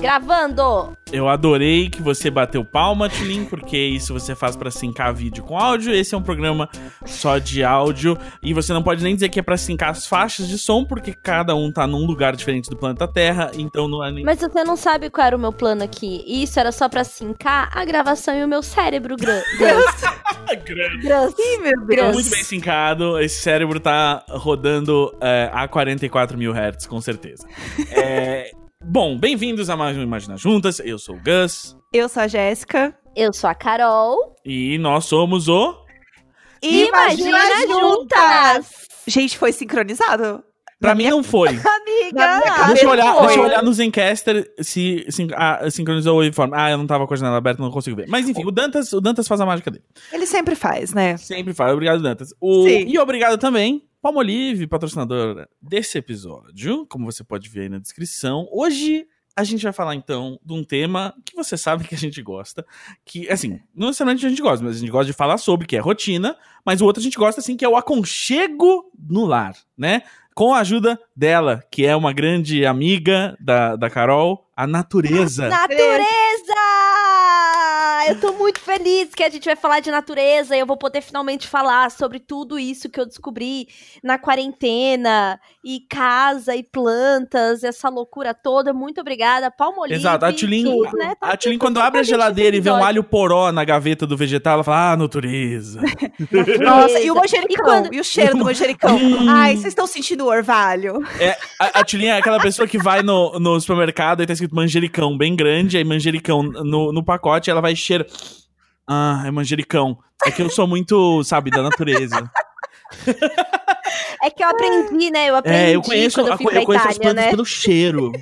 Gravando! Eu adorei que você bateu palma, Tilin, porque isso você faz pra sincar vídeo com áudio. Esse é um programa só de áudio e você não pode nem dizer que é pra sincar as faixas de som, porque cada um tá num lugar diferente do planeta Terra, então não é nem. Mas você não sabe qual era o meu plano aqui. Isso era só pra sincar a gravação e o meu cérebro grande. Grande. Ih, meu Deus. Muito bem sincado. Esse cérebro tá rodando é, a 44 mil hertz, com certeza. É, bom, bem-vindos a mais um Imagina Juntas. Eu sou o Gus. Eu sou a Jéssica. Eu sou a Carol. E nós somos o. Imagina Juntas! Gente, foi sincronizado? Pra mim não foi. Amiga! Na minha Deixa eu, olhar, foi. deixa eu olhar nos Encaster se, se ah, sincronizou o waveform. Ah, eu não tava com a janela aberta, não consigo ver. Mas enfim, o Dantas, o Dantas faz a mágica dele. Ele sempre faz, né? Sempre faz. Obrigado, Dantas. O, Sim. e obrigado também, Palmolive, patrocinador desse episódio. Como você pode ver aí na descrição. Hoje a gente vai falar então de um tema que você sabe que a gente gosta. Que, assim, não necessariamente a gente gosta, mas a gente gosta de falar sobre, que é rotina. Mas o outro a gente gosta, assim, que é o aconchego no lar, né? Com a ajuda dela, que é uma grande amiga da, da Carol, a natureza. Natureza! Eu tô muito feliz que a gente vai falar de natureza e eu vou poder finalmente falar sobre tudo isso que eu descobri na quarentena, e casa, e plantas, essa loucura toda. Muito obrigada, Palmolive. Exato, a Tulin, né? Tá quando abre a geladeira e vê um alho poró na gaveta do vegetal, ela fala, ah, natureza. Nossa, e o manjericão? E quando- E o cheiro do manjericão? Ai, vocês estão sentindo o orvalho? É, a, a Tulin é aquela pessoa que vai no, no supermercado e tá escrito manjericão bem grande, aí manjericão no, no pacote, ela vai cheira. Ah, é manjericão. É que eu sou muito, sabe, da natureza. É que eu aprendi, né? Eu aprendi É, eu conheço, quando eu a- fui pra eu conheço as Itália, plantas né? pelo cheiro.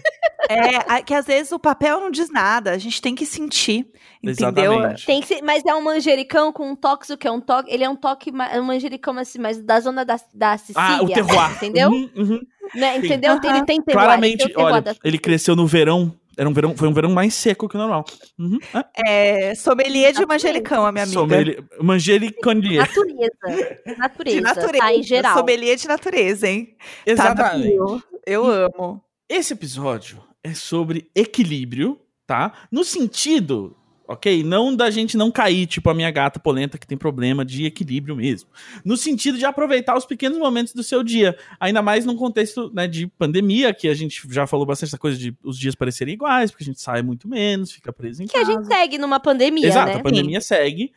É, que às vezes o papel não diz nada, a gente tem que sentir, entendeu? Exatamente. Tem que ser, mas é um manjericão com um toque, o que é um toque? Ele é um toque, é um manjericão assim, mas da zona da, da Sicília, Ah, o terroir. entendeu? Uhum, uhum. Né, entendeu? Aham. Ele tem terroir, Claramente, ele tem o terroir olha, da- ele cresceu no verão. Era um verão, foi um verão mais seco que o normal. Uhum. É. É, sommelier de Exatamente. manjericão, a minha amiga. Sommelier- Manjericonier. Natureza. Natureza. De natureza. Tá, em geral. Sommelier de natureza, hein? Tá Exatamente. no fio. Eu amo. Esse episódio é sobre equilíbrio, tá? No sentido, ok? Não da gente não cair, tipo a minha gata polenta que tem problema de equilíbrio mesmo. No sentido de aproveitar os pequenos momentos do seu dia. Ainda mais num contexto né, de pandemia, que a gente já falou bastante essa coisa de os dias parecerem iguais, porque a gente sai muito menos, fica preso em Que a casa. gente segue numa pandemia, Exato, né? a pandemia segue.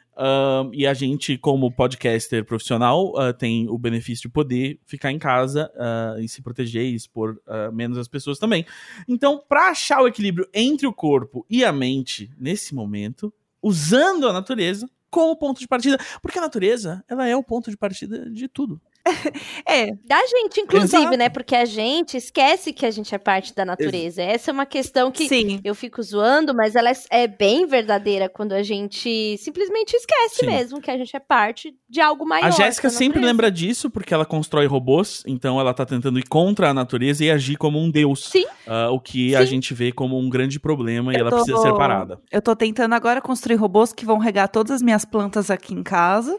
E a gente, como podcaster profissional, ah, tem o benefício de poder ficar em casa ah, e se proteger e expor ah, menos as pessoas também. Então, para achar o equilíbrio entre o corpo e a mente nesse momento, usando a natureza como ponto de partida, porque a natureza, ela é o ponto de partida de tudo. É, Da gente, inclusive, Exato. né? Porque a gente esquece que a gente é parte da natureza. Essa é uma questão que sim. eu fico zoando, mas ela é, é bem verdadeira quando a gente simplesmente esquece Sim. mesmo que a gente é parte de algo maior. a Jéssica a sempre lembra disso, porque ela constrói robôs, então ela tá tentando ir contra a natureza e agir como um deus. Sim. Ah, o que a Sim. gente vê como um grande problema e Eu ela tô- precisa ser parada. Eu tô tentando agora construir robôs que vão regar todas as minhas plantas aqui em casa.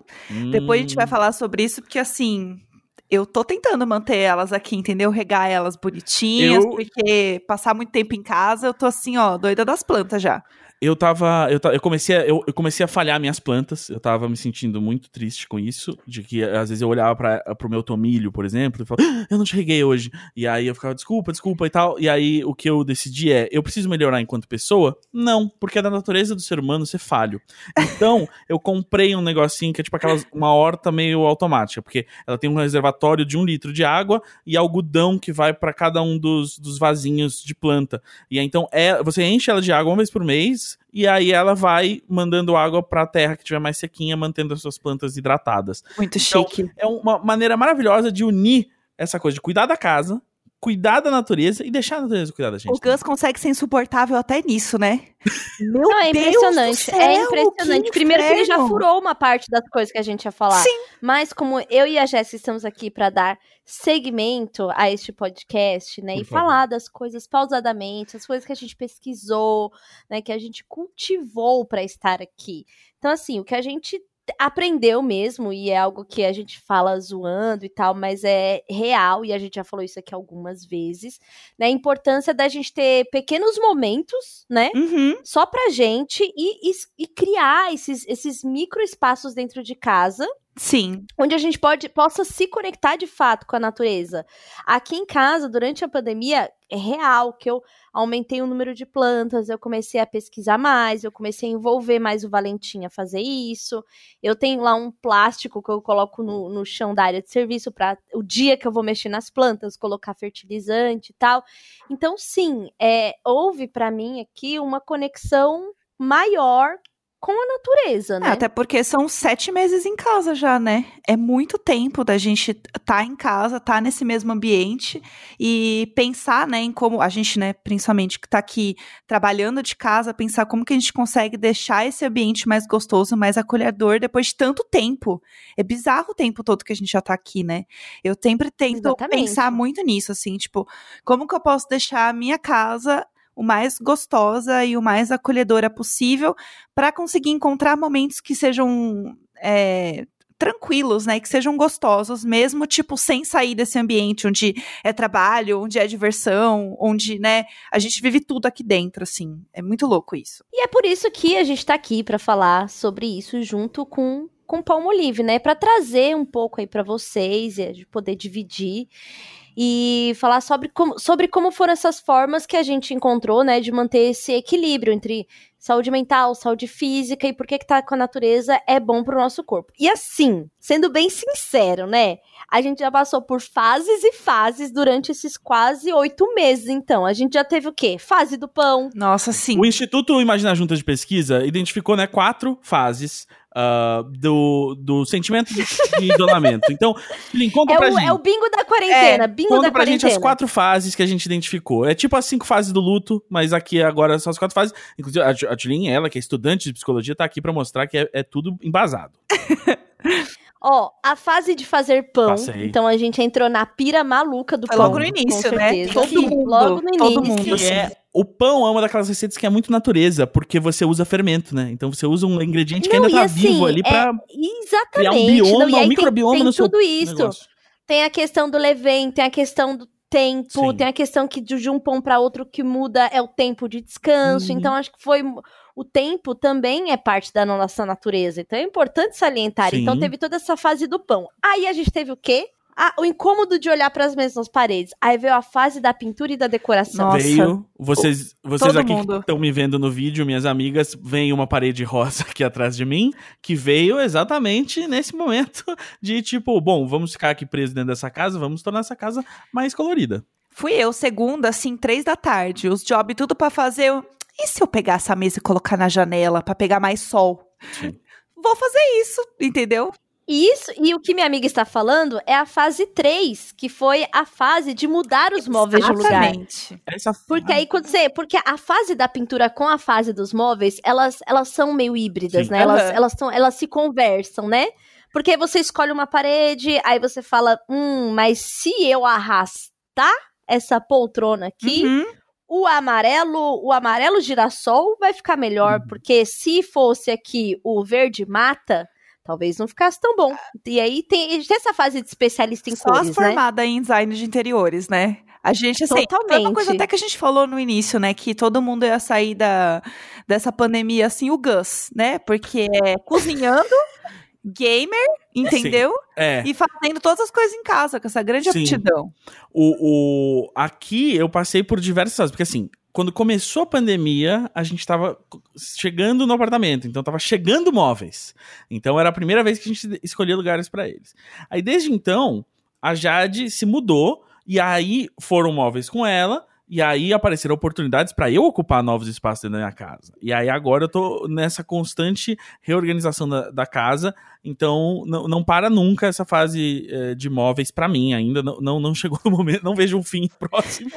Depois a gente vai Hum. falar sobre isso, porque assim. Eu tô tentando manter elas aqui, entendeu? Regar elas bonitinhas, Eu- porque passar muito tempo em casa, eu tô assim, ó, doida das plantas já. Eu tava. Eu, eu, comecei a, eu, eu comecei a falhar minhas plantas. Eu tava me sentindo muito triste com isso. De que às vezes eu olhava pra, pro meu tomilho, por exemplo, e falava, "Ah, eu não te reguei hoje. E aí eu ficava, desculpa, desculpa e tal. E aí o que eu decidi é: eu preciso melhorar enquanto pessoa? Não, porque é da natureza do ser humano ser falho. Então, eu comprei um negocinho que é tipo aquelas, uma horta meio automática, porque ela tem um reservatório de um litro de água e algodão que vai pra cada um dos, dos vasinhos de planta. E aí, então, é, você enche ela de água uma vez por mês, e aí ela vai mandando água pra terra que tiver mais sequinha, mantendo as suas plantas hidratadas. Muito Então, chique. É uma maneira maravilhosa de unir essa coisa de cuidar da casa cuidar da natureza e deixar a natureza cuidar da gente. O Gus consegue ser insuportável até nisso, né? Meu Não, é Deus do impressionante. céu, é impressionante. que Primeiro que ele já furou uma parte das coisas que a gente ia falar. Sim. Mas como eu e a Jéssica estamos aqui para dar segmento a este podcast, né? Por e favor. falar das coisas pausadamente, as coisas que a gente pesquisou, né? Que a gente cultivou para estar aqui. Então, assim, o que a gente aprendeu mesmo, e é algo que a gente fala zoando e tal, mas é real, e a gente já falou isso aqui algumas vezes, né? A importância da gente ter pequenos momentos, né? Uhum. só pra gente e, e, e criar esses, esses micro espaços dentro de casa Sim. onde a gente pode, possa se conectar de fato com a natureza. Aqui em casa, durante a pandemia, é real que eu aumentei o número de plantas, eu comecei a pesquisar mais, eu comecei a envolver mais o Valentim a fazer isso. Eu tenho lá um plástico que eu coloco no, no chão da área de serviço para o dia que eu vou mexer nas plantas, colocar fertilizante e tal. Então, sim, é, houve para mim aqui uma conexão maior com a natureza, né? É, até porque são sete meses em casa já, né? É muito tempo da gente tá em casa, tá nesse mesmo ambiente e pensar, né, em como a gente, né, principalmente que tá aqui trabalhando de casa, pensar como que a gente consegue deixar esse ambiente mais gostoso, mais acolhedor depois de tanto tempo. É bizarro o tempo todo que a gente já tá aqui, né? Eu sempre tento Exatamente. pensar muito nisso, assim, tipo, como que eu posso deixar a minha casa o mais gostosa e o mais acolhedora possível para conseguir encontrar momentos que sejam é, tranquilos, né? Que sejam gostosos, mesmo tipo sem sair desse ambiente onde é trabalho, onde é diversão, onde, né? A gente vive tudo aqui dentro, assim. É muito louco isso. E é por isso que a gente tá aqui pra falar sobre isso junto com com Palmolive, né? Pra trazer um pouco aí pra vocês e poder dividir e falar sobre como, sobre como foram essas formas que a gente encontrou, né, de manter esse equilíbrio entre saúde mental, saúde física e por que que tá com a natureza é bom pro nosso corpo. E assim, sendo bem sincero, né, a gente já passou por fases e fases durante esses quase oito meses, então. A gente já teve o quê? Fase do pão, Nossa, sim. O Instituto Imagina Juntas de Pesquisa identificou né, quatro fases ah, do, do sentimento de, de isolamento. Então, Lin, conta É pra o, gente. é o bingo da quarentena, bingo Conta da pra gente quarentena. as quatro fases que a gente identificou. É tipo as cinco fases do luto, mas aqui agora são as quatro fases. Inclusive, a, Tulin, ela, que é estudante de psicologia, tá aqui pra mostrar que é, é tudo embasado. Ó, a fase de fazer pão. Passei. Então a gente entrou na pira maluca do Foi pão. logo no início, né? Todo Que mundo, Logo no todo início. mundo, Que assim. é, o pão é uma daquelas receitas que é muito natureza, porque você usa fermento, né? Então você usa um ingrediente que Não, ainda tá assim, vivo ali é- pra Exatamente. criar um Não, bioma, e aí um tem- microbioma tem no seu tudo isso. negócio. Tem a questão do levém, tem a questão do tempo, Sim. tem a questão que de um pão para outro que muda é o tempo de descanso. Uhum. Então acho que foi o tempo também é parte da nossa natureza. Então é importante salientar. Sim. Então teve toda essa fase do pão. Aí a gente teve o quê? Ah, o incômodo de olhar para as mesmas paredes. Aí veio a fase da pintura e da decoração. Nossa. Veio, vocês, vocês todo aqui estão me vendo no vídeo, minhas amigas, vem uma parede rosa aqui atrás de mim, que veio exatamente nesse momento de tipo, bom, vamos ficar aqui presos dentro dessa casa, vamos tornar essa casa mais colorida. Fui eu, segunda, assim, três da tarde. Os jobs tudo pra fazer. Eu, e se eu pegar essa mesa e colocar na janela pra pegar mais sol? Sim. Vou fazer isso, entendeu? E Isso, e o que minha amiga está falando é a fase 3, que foi a fase de mudar os móveis de lugar. Exatamente. Essa Porque aí quando você. Porque a fase da pintura com a fase dos móveis, elas, elas são meio híbridas, Sim. né? Elas, Aham. elas, são, elas se conversam, né? Porque aí você escolhe uma parede, aí você fala, hum, mas se eu arrastar essa poltrona aqui, Uhum. o amarelo, o amarelo girassol vai ficar melhor, Uhum. porque se fosse aqui o verde mata, talvez não ficasse tão bom. E aí tem, tem essa fase de especialista em Só as cores, né? formadas em design de interiores, né? A gente, assim, foi uma Totalmente. coisa até que a gente falou no início, né? Que todo mundo ia sair da, dessa pandemia, assim, o Gus, né? Porque é cozinhando, gamer, entendeu? é. E fazendo todas as coisas em casa, com essa grande Sim. aptidão. O, o, aqui eu passei por diversas fases, porque assim, quando começou a pandemia, a gente tava chegando no apartamento, então tava chegando móveis. Então era a primeira vez que a gente escolhia lugares pra eles. Aí desde então, a Jade se mudou e aí foram móveis com ela. E aí apareceram oportunidades para eu ocupar novos espaços dentro da minha casa. E aí agora eu tô nessa constante reorganização da, da casa. Então não, não para nunca essa fase eh, de móveis para mim ainda. Não, não, não chegou no momento, não vejo um fim próximo.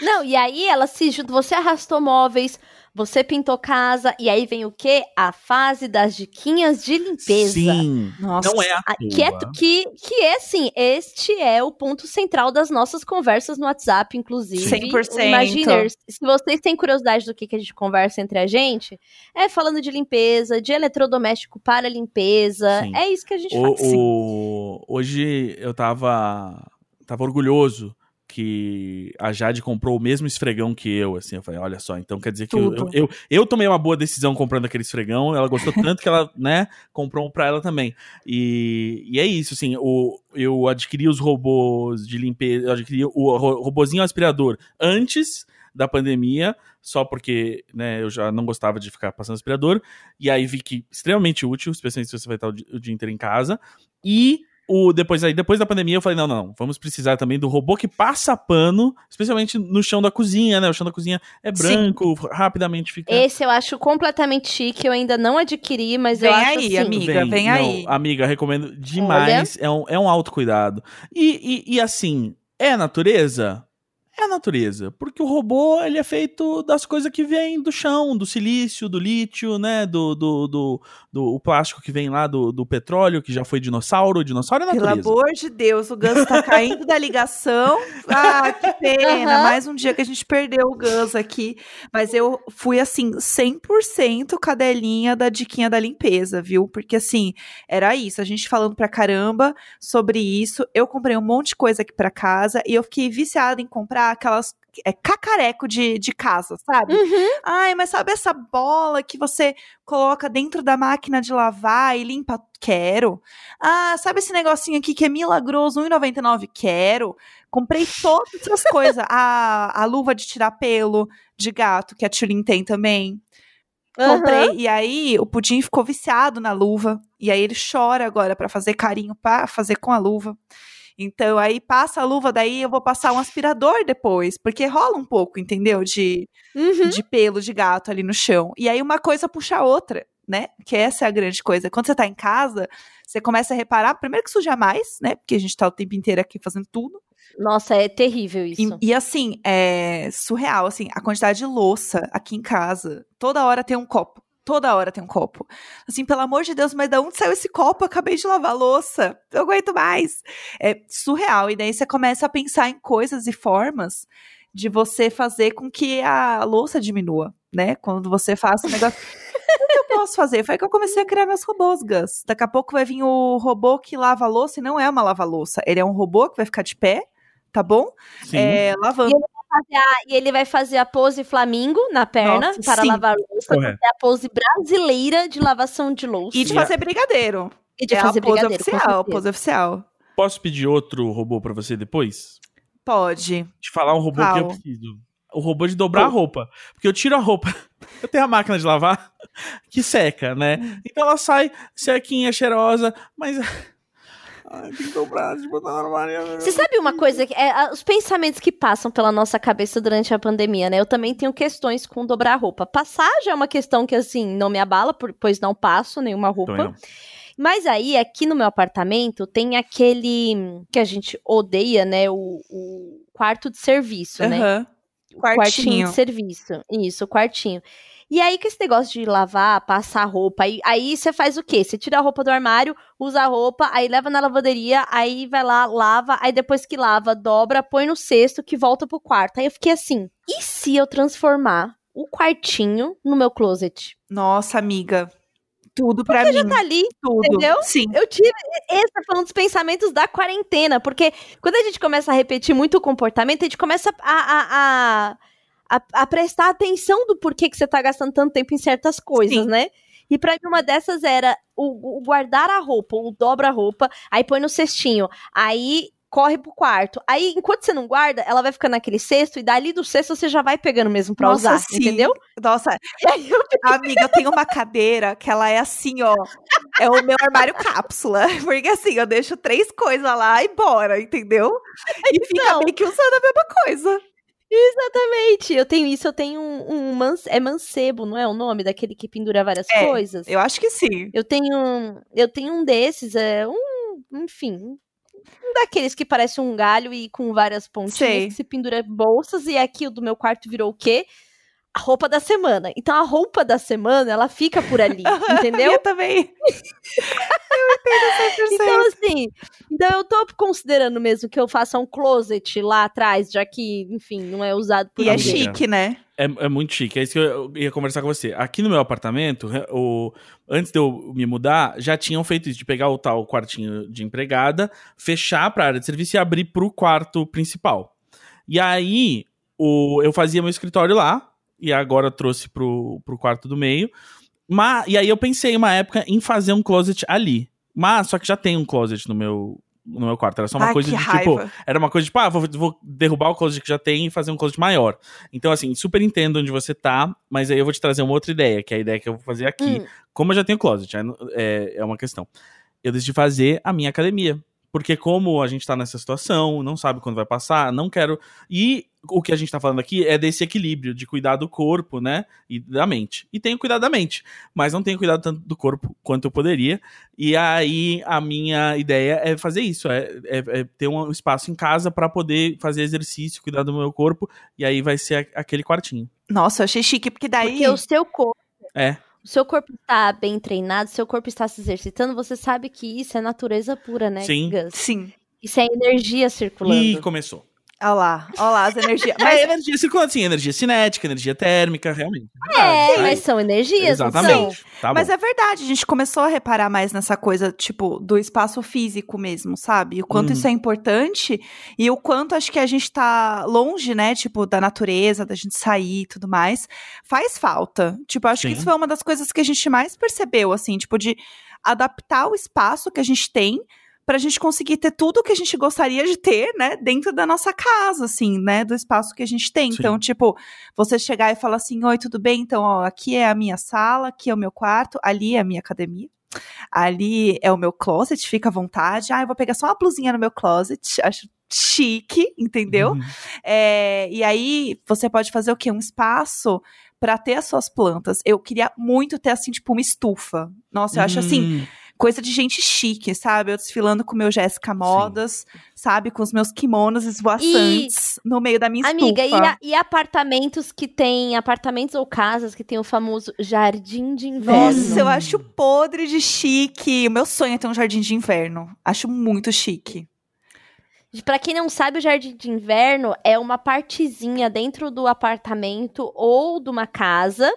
Não, e aí ela se junta, você arrastou móveis, você pintou casa, e aí vem o quê? A fase das diquinhas de limpeza. Sim. Nossa. Não é à Ah, Que é, que, que é assim, este é o ponto central das nossas conversas no WhatsApp, inclusive. 100%. Imaginers, se vocês têm curiosidade do que, que a gente conversa entre a gente, é falando de limpeza, de eletrodoméstico para limpeza. Sim. É isso que a gente O- faz. o- hoje eu tava, tava orgulhoso que a Jade comprou o mesmo esfregão que eu, assim, eu falei, olha só, então quer dizer que eu, eu, eu, eu tomei uma boa decisão comprando aquele esfregão, ela gostou tanto que ela, né, comprou um pra ela também. E, e é isso, assim, o, eu adquiri os robôs de limpeza, eu adquiri o ro- robozinho aspirador antes da pandemia, só porque, né, eu já não gostava de ficar passando aspirador, e aí vi que extremamente útil, especialmente se você vai estar o dia inteiro em casa, e o depois aí depois da pandemia eu falei não não vamos precisar também do robô que passa pano especialmente no chão da cozinha né o chão da cozinha é Sim. branco rapidamente fica Esse eu acho completamente chique, eu ainda não adquiri, mas eu Vem acho aí, assim, amiga. vem aí. amiga recomendo demais é um, é um autocuidado e, e, e assim é a natureza é a natureza porque o robô ele é feito das coisas que vêm do chão do silício do lítio né do do, do, do- o plástico que vem lá do, do petróleo que já foi dinossauro o dinossauro é Pelo natureza amor de Deus, o Gus tá caindo da ligação. Ah, que pena. Aham. Mais um dia que a gente perdeu o Gus aqui. Mas eu fui, assim, 100% cadelinha da diquinha da limpeza, viu? Porque, assim, era isso. A gente falando pra caramba sobre isso. Eu comprei um monte de coisa aqui pra casa e eu fiquei viciada em comprar aquelas. É cacareco de, de casa, sabe? Uhum. Ai, mas sabe essa bola que você coloca dentro da máquina de lavar e limpa? Quero. Ah, sabe esse negocinho aqui que é milagroso, R$1,99? Quero. Comprei todas essas coisas. A, a luva de tirar pelo de gato, que a Tulin tem também. Comprei. E aí, o Pudim ficou viciado na luva. E aí, ele chora agora pra fazer carinho, pra fazer com a luva. Então, aí passa a luva, daí eu vou passar um aspirador depois. Porque rola um pouco, entendeu? De, Uhum. de pelo de gato ali no chão. E aí uma coisa puxa a outra, né? Que essa é a grande coisa. Quando você tá em casa, você começa a reparar, primeiro que suja mais, né? Porque a gente tá o tempo inteiro aqui fazendo tudo. Nossa, é terrível isso. E, e, assim, é surreal, assim, a quantidade de louça aqui em casa. Toda hora tem um copo. Toda hora tem um copo. Assim, pelo amor de Deus, mas da onde saiu esse copo? Eu acabei de lavar louça. Eu aguento mais. É surreal. E daí você começa a pensar em coisas e formas de você fazer com que a louça diminua, né? Quando você faz um negócio. o que eu posso fazer? Foi que eu comecei a criar meus robôs, Gus. Daqui a pouco vai vir o robô que lava a louça e não é uma lava-louça. Ele é um robô que vai ficar de pé, tá bom? Sim. É, lavando. E ele vai fazer a pose flamingo na perna Nossa, para sim. lavar louça. Correto. É a pose brasileira de lavação de louça. E de fazer brigadeiro. E de é fazer a pose oficial, a pose oficial. Posso pedir outro robô pra você depois? Pode. De falar um robô que eu preciso. O robô de dobrar a roupa. Porque eu tiro a roupa. Eu tenho a máquina de lavar que seca, né? Então ela sai sequinha, cheirosa, mas. Ai, tem que dobrar, de botar no armário. Você sabe uma coisa? que É, os pensamentos que passam pela nossa cabeça durante a pandemia, né? Eu também tenho questões com dobrar roupa. Passar já é uma questão que, assim, não me abala, pois não passo nenhuma roupa. Mas aí, aqui no meu apartamento, tem aquele que a gente odeia, né? O, o quarto de serviço, né? Aham. quartinho Quartinho. de serviço. Isso, o quartinho. E aí, com esse negócio de lavar, passar roupa, aí, aí você faz o quê? Você tira a roupa do armário, usa a roupa, aí leva na lavanderia, aí vai lá, lava, aí depois que lava, dobra, põe no cesto que volta pro quarto. Aí eu fiquei assim, e se eu transformar o quartinho no meu closet? Nossa, amiga. Tudo pra mim. Já tá ali, Tudo. entendeu? Sim. eu tive. Esse foi um dos pensamentos da quarentena, porque quando a gente começa a repetir muito o comportamento, a gente começa a, a, a, a, a prestar atenção do porquê que você tá gastando tanto tempo em certas coisas, Sim. né? E pra mim, uma dessas era o, o guardar a roupa, o dobra a roupa, aí põe no cestinho, aí corre pro quarto. Aí, enquanto você não guarda, ela vai ficando naquele cesto, e dali do cesto você já vai pegando mesmo pra Nossa, usar, sim. entendeu? Nossa, eu amiga, eu tenho uma cadeira que ela é assim, ó. É o meu armário cápsula. Porque assim, eu deixo três coisas lá e bora, entendeu? E fica Então. meio que usando a mesma coisa. Exatamente. Eu tenho isso, eu tenho um, um é mancebo, não é o nome daquele que pendura várias É, coisas? Eu acho que sim. Eu tenho um, eu tenho um desses, é um, enfim, um daqueles que parece um galho e com várias pontinhas Sei. que se pendura bolsas e aqui o do meu quarto virou o quê? A roupa da semana. Então a roupa da semana, ela fica por ali, entendeu? Eu também. eu entendo 100%. Então, assim, então eu tô considerando mesmo que eu faça um closet lá atrás, já que, enfim, não é usado por e é Amiga. ninguém. chique, né? É, é muito chique. É isso que eu ia conversar com você. Aqui no meu apartamento, o, antes de eu me mudar, já tinham feito isso, de pegar o tal quartinho de empregada, fechar pra área de serviço e abrir pro quarto principal. E aí, o, eu fazia meu escritório lá, e agora trouxe pro, pro quarto do meio. Mas, e aí eu pensei uma época em fazer um closet ali. Mas, só que já tem um closet no meu, no meu quarto. Era só uma Ai, coisa de tipo. raiva. Era uma coisa de, tipo, ah, vou, vou derrubar o closet que já tem e fazer um closet maior. Então, assim, super entendo onde você tá, mas aí eu vou te trazer uma outra ideia, que é a ideia que eu vou fazer aqui. Hum. Como eu já tenho closet, não- é, é uma questão. Eu decidi fazer a minha academia. Porque como a gente tá nessa situação, não sabe quando vai passar, não quero. E o que a gente tá falando aqui é desse equilíbrio de cuidar do corpo, né? E da mente. E tenho cuidado da mente, mas não tenho cuidado tanto do corpo quanto eu poderia. E aí a minha ideia é fazer isso, é, é- é ter um espaço em casa pra poder fazer exercício, cuidar do meu corpo, e aí vai ser a- aquele quartinho. Nossa, eu achei chique, porque daí. Porque o seu corpo, É. o seu corpo está bem treinado, seu corpo está se exercitando, você sabe que isso é natureza pura, né, Sim. Gus? Sim. Isso é energia circulando. E começou. Olha lá, olha lá as energias. Mas Mas energia circulante, sim, energia cinética, energia térmica, realmente. É, Verdade, mas são energias, não são? Exatamente. Tá Mas é verdade, a gente começou a reparar mais nessa coisa, tipo, do espaço físico mesmo, sabe? O quanto Uhum. isso é importante e o quanto acho que a gente tá longe, né, tipo, da natureza, da gente sair e tudo mais. Faz falta. Tipo, acho Sim. que isso foi uma das coisas que a gente mais percebeu, assim, tipo, de adaptar o espaço que a gente tem pra gente conseguir ter tudo o que a gente gostaria de ter, né, dentro da nossa casa, assim, né, do espaço que a gente tem. Sim. Então, tipo, você chegar e falar assim, oi, tudo bem? Então, ó, aqui é a minha sala, aqui é o meu quarto, ali é a minha academia. Ali é o meu closet, fica à vontade. Ah, eu vou pegar só uma blusinha no meu closet, acho chique, entendeu? Uhum. É, e aí você pode fazer o quê? Um espaço pra ter as suas plantas. Eu queria muito ter assim, tipo, uma estufa. Nossa, eu acho assim, Hum, coisa de gente chique, sabe? Eu desfilando com o meu Jéssica Modas, sabe? Com os meus kimonos esvoaçantes no meio da minha Amiga, e, estufa. a- e apartamentos que tem, apartamentos ou casas que tem o famoso jardim de inverno? Nossa, eu acho podre de chique. O meu sonho é ter um jardim de inverno. Acho muito chique. Pra quem não sabe, o jardim de inverno é uma partezinha dentro do apartamento ou de uma casa,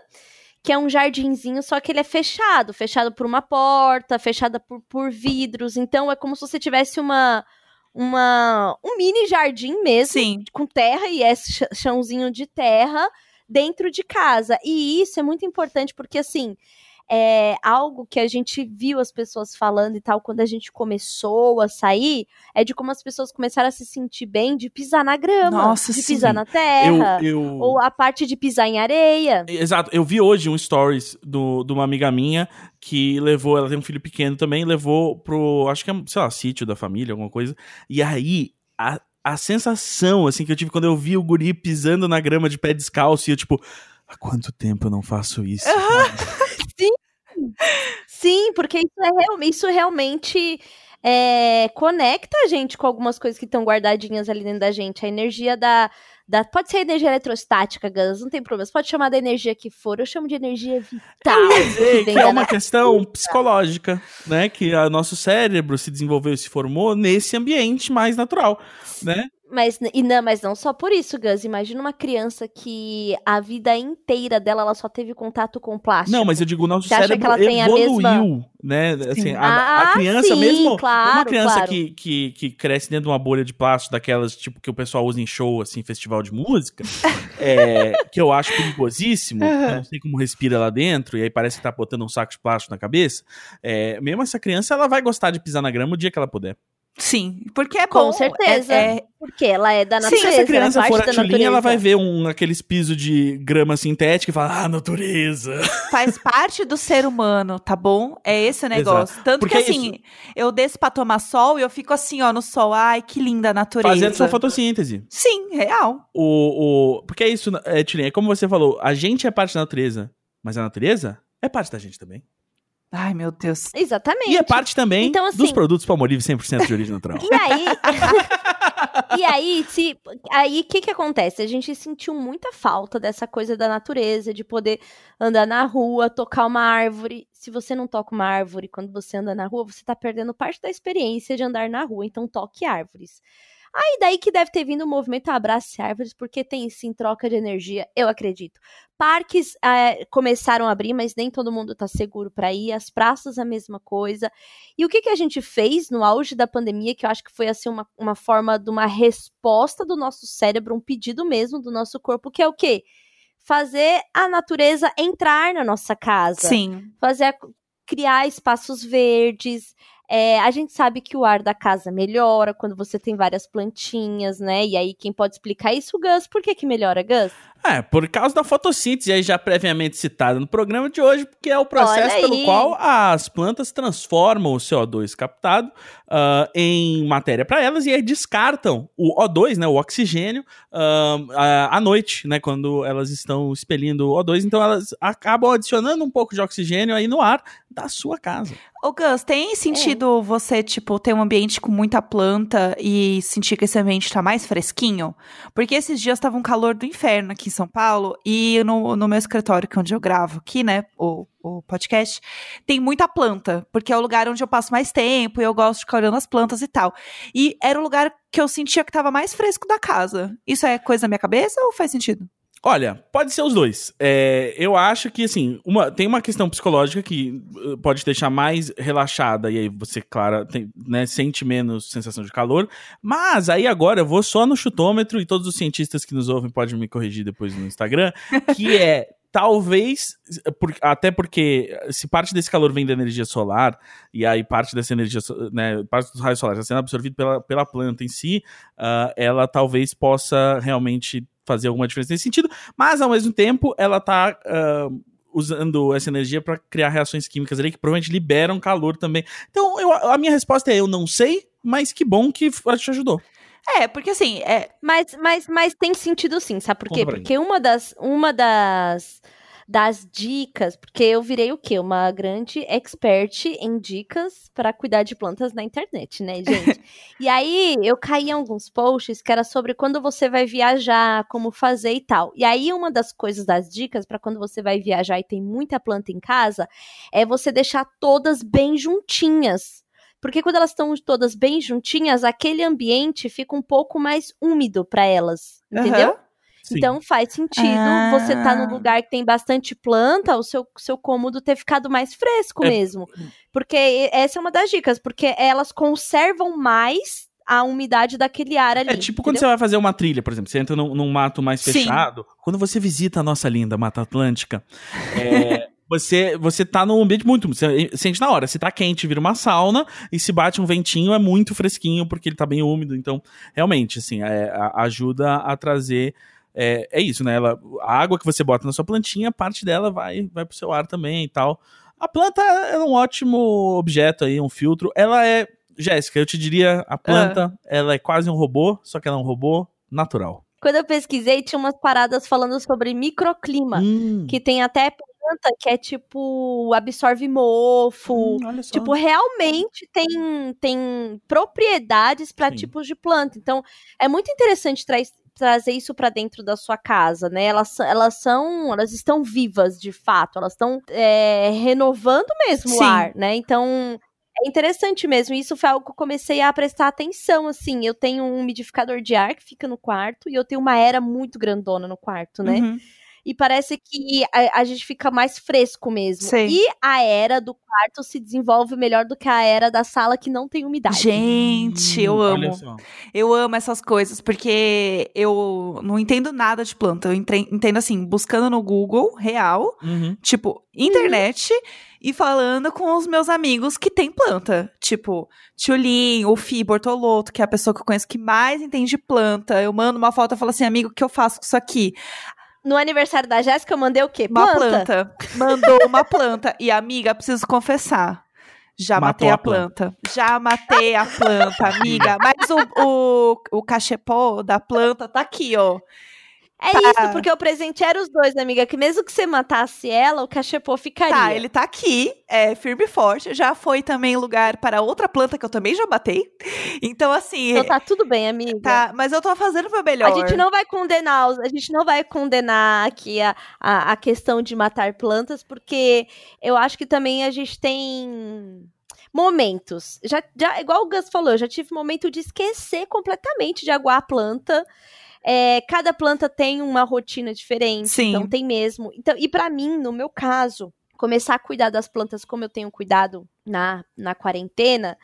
que é um jardinzinho, só que ele é fechado, fechado por uma porta, fechada por, por vidros. Então é como se você tivesse uma, uma um mini jardim mesmo, Sim. com terra e esse ch- chãozinho de terra dentro de casa. E isso é muito importante porque assim, é algo que a gente viu as pessoas falando e tal quando a gente começou a sair, é de como as pessoas começaram a se sentir bem de pisar na grama, Nossa, de sim. pisar na eu, terra, eu... ou a parte de pisar em areia. Exato, eu vi hoje um stories do, de uma amiga minha que levou, ela tem um filho pequeno também, levou pro, acho que é, sei lá, sítio da família, alguma coisa. E aí, a, a sensação, assim, que eu tive quando eu vi o guri pisando na grama de pé descalço e eu, tipo, há quanto tempo eu não faço isso? Sim, porque isso, é, real- isso realmente é, conecta a gente com algumas coisas que estão guardadinhas ali dentro da gente. A energia da, da. Pode ser energia eletrostática, Gus, não tem problema. Você pode chamar da energia que for, eu chamo de energia vital. Sei, vem que é uma questão psicológica, né? Que o nosso cérebro se desenvolveu e se formou nesse ambiente mais natural, né? Mas, e não, mas não só por isso, Gus. Imagina uma criança que a vida inteira dela ela só teve contato com plástico. Não, mas eu digo, o nosso Você acha que cérebro ela tem a evoluiu, mesma- né? Assim, Sim. a, a Ah, criança sim, mesmo, claro, uma criança claro. que, que, que cresce dentro de uma bolha de plástico, daquelas tipo que o pessoal usa em show, assim, festival de música, é, que eu acho perigosíssimo, eu não sei como respira lá dentro, e aí parece que tá botando um saco de plástico na cabeça, é, mesmo essa criança, ela vai gostar de pisar na grama o dia que ela puder. Sim, porque é Com bom. certeza. É, é- Porque ela é da Sim, natureza. Se essa criança é for parte a da Tchulinha, ela vai ver um, aqueles pisos de grama sintética e fala, ah, natureza. faz parte do ser humano, tá bom? É esse o negócio. Tanto Porque que é assim, eu desço pra tomar sol e eu fico assim, ó, no sol. Ai, que linda a natureza. Fazendo sua fotossíntese. Sim, real. O, o, porque é isso, é, Tchulinha, é como você falou, a gente é parte da natureza, mas a natureza é parte da gente também. Ai, meu Deus. Exatamente. E é parte também Então, assim- dos produtos Palmolive 100% de origem natural. E aí. e aí, se. Aí, o que que acontece? A gente sentiu muita falta dessa coisa da natureza, de poder andar na rua, tocar uma árvore. Se você não toca uma árvore quando você anda na rua, você tá perdendo parte da experiência de andar na rua. Então, toque árvores. Aí, daí que deve ter vindo o movimento Abrace Árvores, porque tem sim troca de energia, eu acredito. Parques eh, começaram a abrir, mas nem todo mundo tá seguro para ir. As praças, a mesma coisa. E o que, que a gente fez no auge da pandemia, que eu acho que foi assim uma, uma forma de uma resposta do nosso cérebro, um pedido mesmo do nosso corpo, que é o quê? Fazer a natureza entrar na nossa casa. Sim. Fazer a- criar espaços verdes. É, a gente sabe que o ar da casa melhora quando você tem várias plantinhas, né? E aí, quem pode explicar isso, Gus? Por que, que melhora, Gus? É, por causa da fotossíntese, aí já previamente citada no programa de hoje, porque é o processo pelo qual as plantas transformam o CO2 captado ah, em matéria para elas e aí descartam o O2, né, o oxigênio, ah, à- noite, né, quando elas estão expelindo o O2. Então elas acabam adicionando um pouco de oxigênio aí no ar da sua casa. Ô, Gus, tem sentido você, tipo, ter um ambiente com muita planta e sentir que esse ambiente tá mais fresquinho? Porque esses dias tava um calor do inferno aqui em São Paulo e no, no meu escritório, que é onde eu gravo aqui, né, o, o podcast, tem muita planta, porque é o lugar onde eu passo mais tempo e eu gosto de ficar olhando as plantas e tal. E era o lugar que eu sentia que tava mais fresco da casa. Isso é coisa da minha cabeça ou faz sentido? Olha, pode ser os dois. É, eu acho que, assim, uma, tem uma questão psicológica que uh, pode deixar mais relaxada, e aí você, claro, tem, né, sente menos sensação de calor. Mas aí agora eu vou só no chutômetro, e todos os cientistas que nos ouvem podem me corrigir depois no Instagram, que é. Talvez, por- até porque se parte desse calor vem da energia solar, e aí parte dessa energia, né, parte dos raios solares está sendo absorvido pela, pela planta em si, ah, ela talvez possa realmente fazer alguma diferença nesse sentido, mas ao mesmo tempo ela tá ah, usando essa energia para criar reações químicas ali que provavelmente liberam calor também. Então eu- a minha resposta é eu não sei, mas que bom que te ajudou. É, porque assim, é, Mas, mas, mas tem sentido sim, sabe por quê? Porque uma das, uma das, das dicas, porque eu virei o quê? Uma grande expert em dicas para cuidar de plantas na internet, né, gente? e aí eu caí em alguns posts que era sobre quando você vai viajar, como fazer e tal. E aí uma das coisas das dicas para quando você vai viajar e tem muita planta em casa é você deixar todas bem juntinhas. Porque quando elas estão todas bem juntinhas, aquele ambiente fica um pouco mais úmido para elas, entendeu? aham. Sim. Então faz sentido Ah. você estar num lugar que tem bastante planta, o seu, seu cômodo ter ficado mais fresco É. mesmo. Porque essa é uma das dicas, porque elas conservam mais a umidade daquele ar ali. É tipo quando entendeu? você vai fazer uma trilha, por exemplo, você entra num, num mato mais Sim. fechado. Quando você visita a nossa linda Mata Atlântica, é, você, você tá num ambiente muito. Você sente na hora. Se tá quente, vira uma sauna, e se bate um ventinho, é muito fresquinho, porque ele tá bem úmido. Então, realmente, assim, é, ajuda a trazer. É, é isso, né? Ela, a água que você bota na sua plantinha, parte dela vai, vai pro seu ar também e tal. A planta é um ótimo objeto aí, um filtro. Ela é. Jéssica, eu te diria, a planta, ela é quase um robô, só que ela é um robô natural. Quando eu pesquisei, tinha umas paradas falando sobre microclima. Hum, Que tem até planta que é tipo, absorve mofo. hum, olha só. Tipo, realmente tem, tem propriedades para tipos de planta. Então, é muito interessante tra trazer isso para dentro da sua casa, né? Elas, são- elas são, elas estão vivas de fato, elas estão é, renovando mesmo o Sim. ar, né? Então, é interessante mesmo. Isso foi algo que eu comecei a prestar atenção, assim. Eu tenho um umidificador de ar que fica no quarto e eu tenho uma era muito grandona no quarto, né? Uhum. E parece que a, a gente fica mais fresco mesmo. Sei. E a era do quarto se desenvolve melhor do que a era da sala que não tem umidade. Gente, eu Hum, olha amo. Eu amo essas coisas, porque eu não entendo nada de planta. Eu entre- entendo assim, buscando no Google, real, Uhum. tipo, internet, e falando com os meus amigos que tem planta. Tipo, Tchulin, o Fi Bortolotto, que é a pessoa que eu conheço que mais entende de planta. Eu mando uma foto e falo assim, amigo, o que eu faço com isso aqui? No aniversário da Jéssica, eu mandei o quê? Uma planta. Mandou uma planta. E, amiga, preciso confessar. Já Matou matei a a planta. Já matei a planta, amiga. Mas o, o, o cachepô da planta tá aqui, ó. É Tá. isso, porque eu presenteei os dois, amiga. Que mesmo que você matasse ela, o cachepô ficaria. Tá, ele tá aqui, é firme e forte. Já foi também lugar para outra planta que eu também já matei. Então, assim. Então tá tudo bem, amiga. Tá, mas eu tô fazendo o meu melhor. A gente não vai condenar, a gente não vai condenar aqui a, a, a questão de matar plantas, porque eu acho que também a gente tem momentos. Já, já, igual o Gus falou, eu já tive momento de esquecer completamente de aguar a planta. É, cada planta tem uma rotina diferente, Sim. então tem mesmo. Então, e pra mim, no meu caso, começar a cuidar das plantas como eu tenho cuidado na, na quarentena,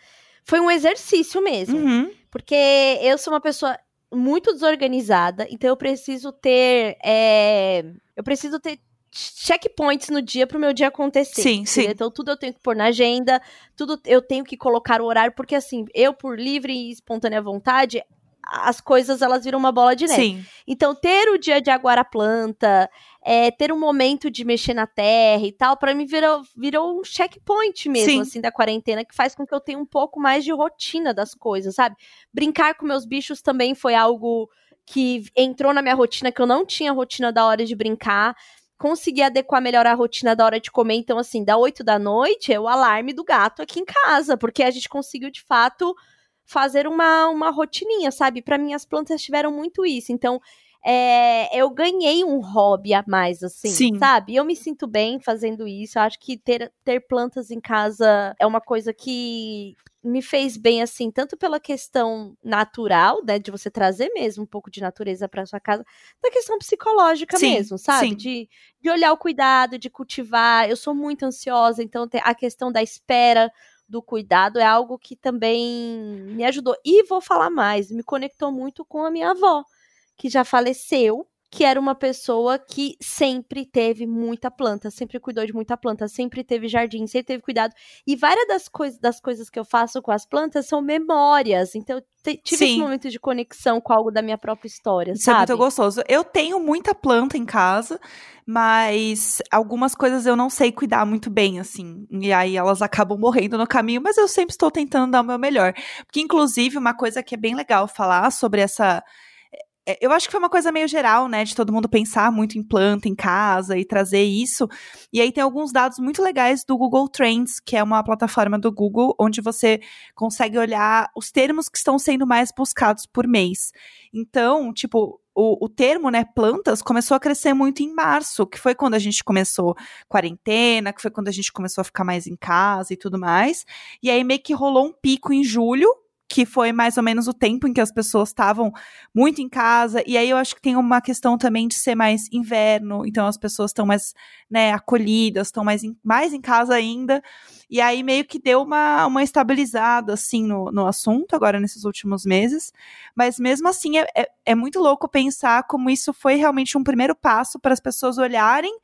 foi um exercício mesmo. Uhum. Porque eu sou uma pessoa muito desorganizada, então eu preciso ter. é, eu preciso ter checkpoints no dia pro meu dia acontecer. Sim, sim. Então tudo eu tenho que pôr na agenda, tudo eu tenho que colocar o horário, porque assim, eu, por livre e espontânea vontade, as coisas elas viram uma bola de neve. Sim. Então, ter o dia de aguar a planta, é, ter um momento de mexer na terra e tal, pra mim virou, virou um checkpoint mesmo, Sim. assim, da quarentena, que faz com que eu tenha um pouco mais de rotina das coisas, sabe? Brincar com meus bichos também foi algo que entrou na minha rotina, que eu não tinha rotina da hora de brincar. Consegui adequar melhor a rotina da hora de comer. Então, assim, da 8 da noite é o alarme do gato aqui em casa, porque a gente conseguiu, de fato, fazer uma, uma rotininha, sabe? Para mim, as plantas tiveram muito isso. Então, é, eu ganhei um hobby a mais, assim, Sim. sabe? Eu me sinto bem fazendo isso. Eu acho que ter, ter plantas em casa é uma coisa que me fez bem, assim, tanto pela questão natural, né, de você trazer mesmo um pouco de natureza para sua casa, da questão psicológica Sim, mesmo, sabe? sim. De, de olhar o cuidado, de cultivar. Eu sou muito ansiosa, então a questão da espera do cuidado é algo que também me ajudou. E vou falar mais, me conectou muito com a minha avó, que já faleceu, que era uma pessoa que sempre teve muita planta, sempre cuidou de muita planta, sempre teve jardim, sempre teve cuidado. E várias das, coisas das coisas que eu faço com as plantas são memórias. Então, tive esse Sim. momento de conexão com algo da minha própria história, Isso é sabe? muito gostoso. Eu tenho muita planta em casa, mas algumas coisas eu não sei cuidar muito bem, assim. E aí elas acabam morrendo no caminho, mas eu sempre estou tentando dar o meu melhor. Porque, inclusive, uma coisa que é bem legal falar sobre essa. É, Eu acho que foi uma coisa meio geral, né? De todo mundo pensar muito em planta em casa e trazer isso. E aí tem alguns dados muito legais do Google Trends, que é uma plataforma do Google, onde você consegue olhar os termos que estão sendo mais buscados por mês. Então, tipo, o, o termo, né, plantas, começou a crescer muito em março, que foi quando a gente começou quarentena, que foi quando a gente começou a ficar mais em casa e tudo mais. E aí meio que rolou um pico em julho, que foi mais ou menos o tempo em que as pessoas estavam muito em casa. E aí eu acho que tem uma questão também de ser mais inverno, então as pessoas estão mais, né, acolhidas, estão mais em, mais em casa ainda. E aí meio que deu uma, uma estabilizada, assim, no, no assunto, agora nesses últimos meses. Mas mesmo assim, é, é, é muito louco pensar como isso foi realmente um primeiro passo para as pessoas olharem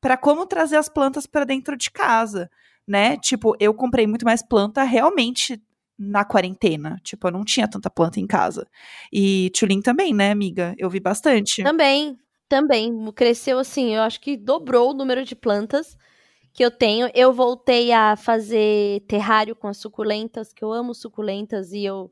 para como trazer as plantas para dentro de casa, né? Tipo, eu comprei muito mais planta realmente na quarentena. Tipo, eu não tinha tanta planta em casa. E Tulin também, né, amiga? Eu vi bastante. Também, também. Cresceu assim, eu acho que dobrou o número de plantas que eu tenho. Eu voltei a fazer terrário com as suculentas, que eu amo suculentas, e eu.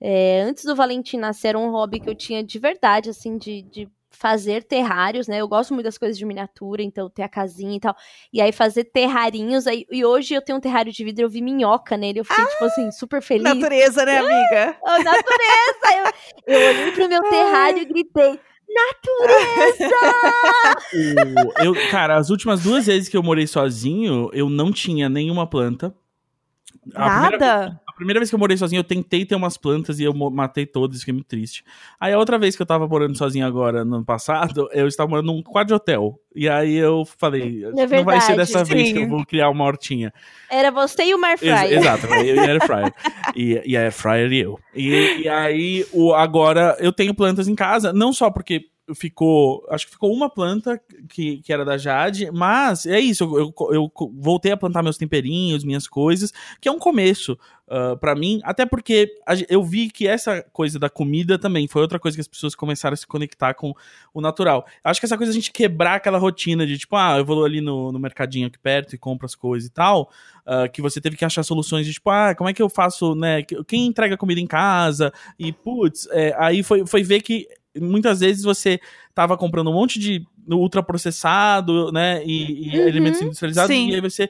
é, antes do Valentim nascer, era um hobby que eu tinha de verdade, assim, de, de fazer terrários, né? Eu gosto muito das coisas de miniatura, então ter a casinha e tal. E aí fazer terrarinhos. Aí, e hoje eu tenho um terrário de vidro, eu vi minhoca nele, eu fiquei, tipo assim, super feliz. Natureza, né, amiga? Ô, natureza! Eu, eu olhei pro meu terrário e gritei, natureza! O- eu, cara, as últimas duas vezes que eu morei sozinho, eu não tinha nenhuma planta. A primeira- Nada? a primeira vez que eu morei sozinho, eu tentei ter umas plantas e eu matei todas, fiquei muito triste. Aí a outra vez que eu tava morando sozinho agora, no ano passado, eu estava morando num quadro de hotel. E aí eu falei, é não vai ser dessa sim. vez que eu vou criar uma hortinha. Era você e o Air Fryer. Ex exato, eu e a Air Fryer. e, e a Air Fryer e eu. E, e aí, o, agora, eu tenho plantas em casa, não só porque ficou. Acho que ficou uma planta que, que era da Jade, mas é isso. Eu, eu, eu voltei a plantar meus temperinhos, minhas coisas, que é um começo uh, ah, para mim, até porque eu vi que essa coisa da comida também foi outra coisa que as pessoas começaram a se conectar com o natural. Acho que essa coisa a gente quebrar aquela rotina de tipo, ah, eu vou ali no, no mercadinho aqui perto e compro as coisas e tal, uh, que você teve que achar soluções de tipo, ah, como é que eu faço, né? Quem entrega comida em casa? E putz, é, aí foi, foi ver que muitas vezes você tava comprando um monte de ultraprocessado, né, e, e uhum, alimentos industrializados, sim. e aí você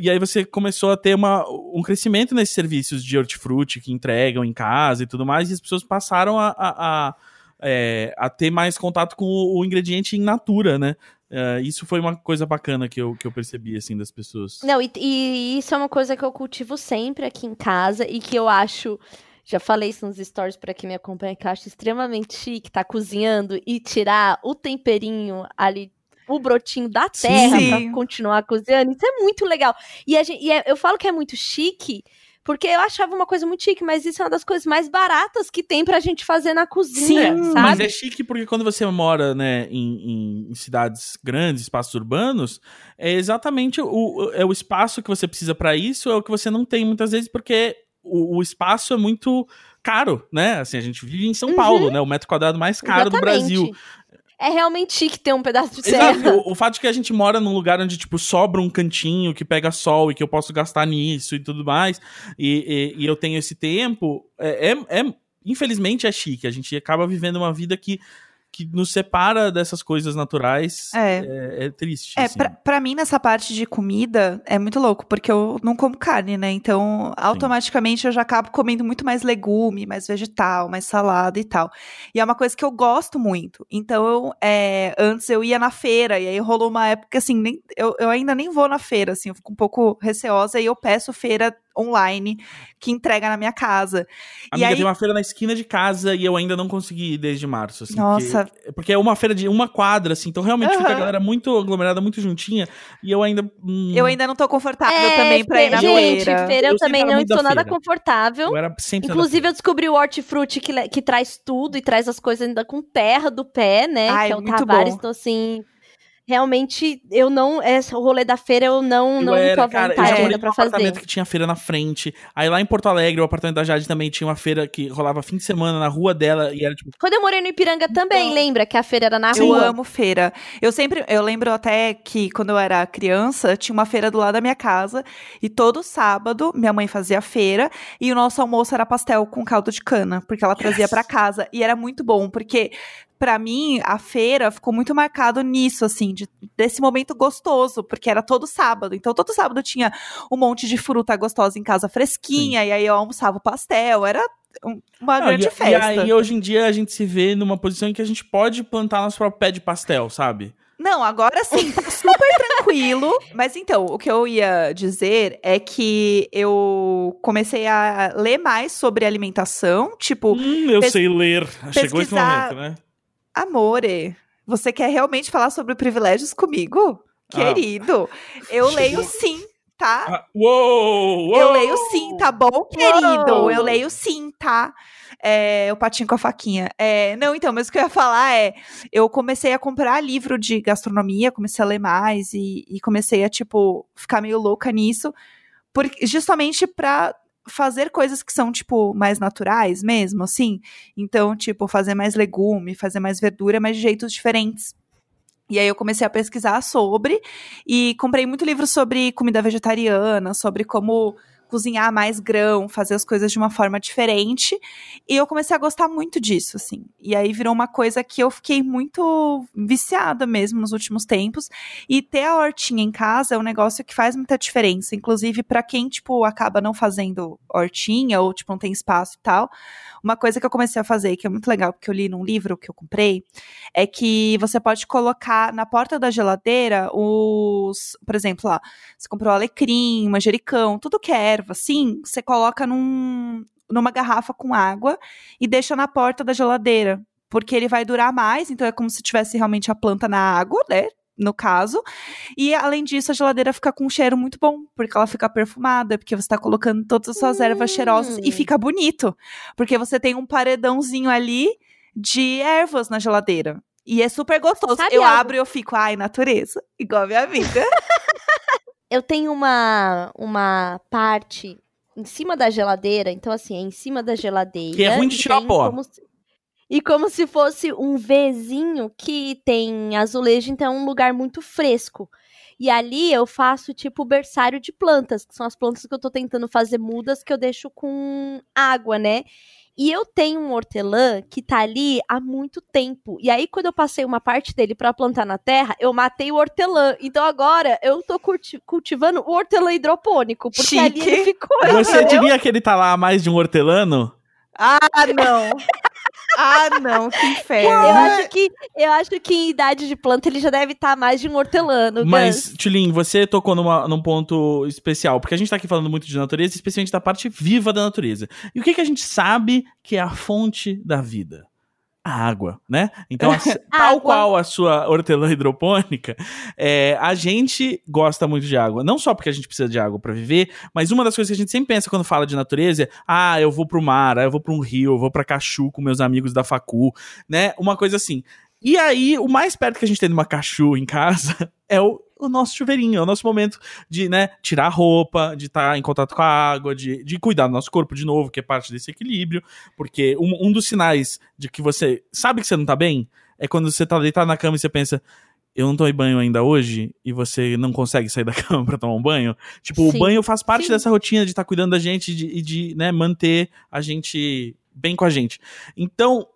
e aí você começou a ter uma, um crescimento nesses serviços de hortifruti que entregam em casa e tudo mais, e as pessoas passaram a, a, a, é, a ter mais contato com o, o ingrediente in natura, né? Uh, isso foi uma coisa bacana que eu, que eu percebi, assim, das pessoas. Não, e, e isso é uma coisa que eu cultivo sempre aqui em casa e que eu acho já falei isso nos stories para quem me acompanha, que eu acho extremamente chique tá cozinhando e tirar o temperinho ali o brotinho da terra para continuar cozinhando. Isso é muito legal. E, gente, e é, eu falo que é muito chique, porque eu achava uma coisa muito chique, mas isso é uma das coisas mais baratas que tem pra gente fazer na cozinha, Sim, sabe? Mas é chique porque quando você mora, né, em, em cidades grandes, espaços urbanos, é exatamente o, é o espaço que você precisa para isso, é o que você não tem muitas vezes, porque o, o, espaço é muito caro, né? Assim, a gente vive em São uhum. Paulo, né? O metro quadrado mais caro Exatamente. do Brasil. É realmente chique ter um pedaço de terra. Exato. O, o, fato de que a gente mora num lugar onde, tipo, sobra um cantinho que pega sol e que eu posso gastar nisso e tudo mais, e, e, e eu tenho esse tempo, é, é, é, infelizmente é chique. A gente acaba vivendo uma vida que que nos separa dessas coisas naturais é, é, é triste. É, assim. pra, pra, mim, nessa parte de comida, é muito louco, porque eu não como carne, né? Então, automaticamente Sim. eu já acabo comendo muito mais legume, mais vegetal, mais salada e tal. E é uma coisa que eu gosto muito. Então, eu, é, antes eu ia na feira, e aí rolou uma época assim, nem, eu, eu ainda nem vou na feira, assim, eu fico um pouco receosa e eu peço feira online que entrega na minha casa. Amiga, e aí... tem uma feira na esquina de casa e eu ainda não consegui ir desde março. Assim, Nossa. Que... porque é uma feira de uma quadra, assim, então realmente uhum. fica a galera muito aglomerada, muito juntinha. E eu ainda. Hum... Eu ainda não tô confortável é, também pra ir na gente, feira. feira eu, eu também não estou nada confortável. Eu era sempre Inclusive, eu descobri o hortifruti que, que traz tudo e traz as coisas ainda com terra do pé, né? Ai, que é o Tavares, então assim realmente eu não esse, o rolê da feira eu não eu não era, tô à vontade cara, eu ainda pra fazer. apartamento que tinha feira na frente. Aí lá em Porto Alegre, o apartamento da Jade também tinha uma feira que rolava fim de semana na rua dela e era tipo Quando eu morei no Ipiranga também, então, lembra que a feira era na rua? Eu amo feira. Eu sempre eu lembro até que quando eu era criança, tinha uma feira do lado da minha casa e todo sábado minha mãe fazia feira e o nosso almoço era pastel com caldo de cana, porque ela trazia yes. para casa e era muito bom, porque para mim, a feira ficou muito marcado nisso, assim, de, desse momento gostoso, porque era todo sábado. Então, todo sábado tinha um monte de fruta gostosa em casa fresquinha, Sim. e aí eu almoçava o pastel, era uma Não, grande e, festa. E aí, hoje em dia, a gente se vê numa posição em que a gente pode plantar nosso próprio pé de pastel, sabe? Não, agora sim, tá super tranquilo. Mas então, o que eu ia dizer é que eu comecei a ler mais sobre alimentação, tipo. Hum, eu sei ler. Chegou esse momento, né? Amore, você quer realmente falar sobre privilégios comigo? Ah. Querido, eu leio sim, tá? Ah, uou, uou, eu leio sim, tá bom, querido? Uou. Eu leio sim, tá? É, o patinho com a faquinha. É, não, então, mas o que eu ia falar é: eu comecei a comprar livro de gastronomia, comecei a ler mais e, e comecei a, tipo, ficar meio louca nisso, porque, justamente pra fazer coisas que são, tipo, mais naturais mesmo, assim. Então, tipo, fazer mais legume, fazer mais verdura, mas de jeitos diferentes. E aí eu comecei a pesquisar sobre e comprei muito livro sobre comida vegetariana, sobre como cozinhar mais grão, fazer as coisas de uma forma diferente. E eu comecei a gostar muito disso, assim. E aí virou uma coisa que eu fiquei muito viciada mesmo nos últimos tempos. E ter a hortinha em casa é um negócio que faz muita diferença. Inclusive, para quem, tipo, acaba não fazendo hortinha ou, tipo, não tem espaço e tal. Uma coisa que eu comecei a fazer, que é muito legal, porque eu li num livro que eu comprei, é que você pode colocar na porta da geladeira os, por exemplo, lá, você comprou alecrim, manjericão, tudo que é erva, assim, você coloca num, numa garrafa com água e deixa na porta da geladeira. Porque ele vai durar mais, então é como se tivesse realmente a planta na água, né? No caso. E além disso, a geladeira fica com um cheiro muito bom, porque ela fica perfumada, porque você tá colocando todas as suas ervas cheirosas e Hum. fica bonito. Porque você tem um paredãozinho ali de ervas na geladeira. E é super gostoso. Sabe eu algo? abro e eu fico, ai, natureza, igual a minha vida. Eu tenho uma, uma parte em cima da geladeira, então assim, é em cima da geladeira. Que é ruim de e tirar pó. como se- e como se fosse um Vzinho que tem azulejo, então é um lugar muito fresco. E ali eu faço tipo berçário de plantas, que são as plantas que eu tô tentando fazer mudas que eu deixo com água, né? E eu tenho um hortelã que tá ali há muito tempo. E aí, quando eu passei uma parte dele pra plantar na terra, eu matei o hortelã. Então agora eu tô curti- cultivando o hortelã hidropônico. Porque ali Chique. ele ficou. Você entendeu? diria que ele tá lá há mais de um hortelano? ah, não. ah, não, que Eu inferno. acho, que, eu acho que em idade de planta ele já deve estar mais de um hortelano. Mas, Gus. Tulin, você tocou numa, num ponto especial, porque a gente tá aqui falando muito de natureza, especialmente da parte viva da natureza. E o que, que a gente sabe que é a fonte da vida? A água, né? Então, assim, tal Água. qual a sua hortelã hidropônica, é, a gente gosta muito de água. Não só porque a gente precisa de água pra viver, mas uma das coisas que a gente sempre pensa quando fala de natureza é: ah, eu vou pro mar, ah, eu vou pra um rio, eu vou pra Cachu com meus amigos da facu, né? Uma coisa assim. E aí, o mais perto que a gente tem de uma cachu em casa é o, o nosso chuveirinho, é o nosso momento de, né, tirar a roupa, de estar em contato com a água, de, de cuidar do nosso corpo de novo, que é parte desse equilíbrio. Porque um, um dos sinais de que você sabe que você não tá bem é quando você tá deitado na cama e você pensa. Eu não tomei banho ainda hoje e você não consegue sair da cama pra tomar um banho. Tipo, Sim. o banho faz parte Sim. dessa rotina de estar cuidando da gente e de, de né, manter a gente bem com a gente. Então,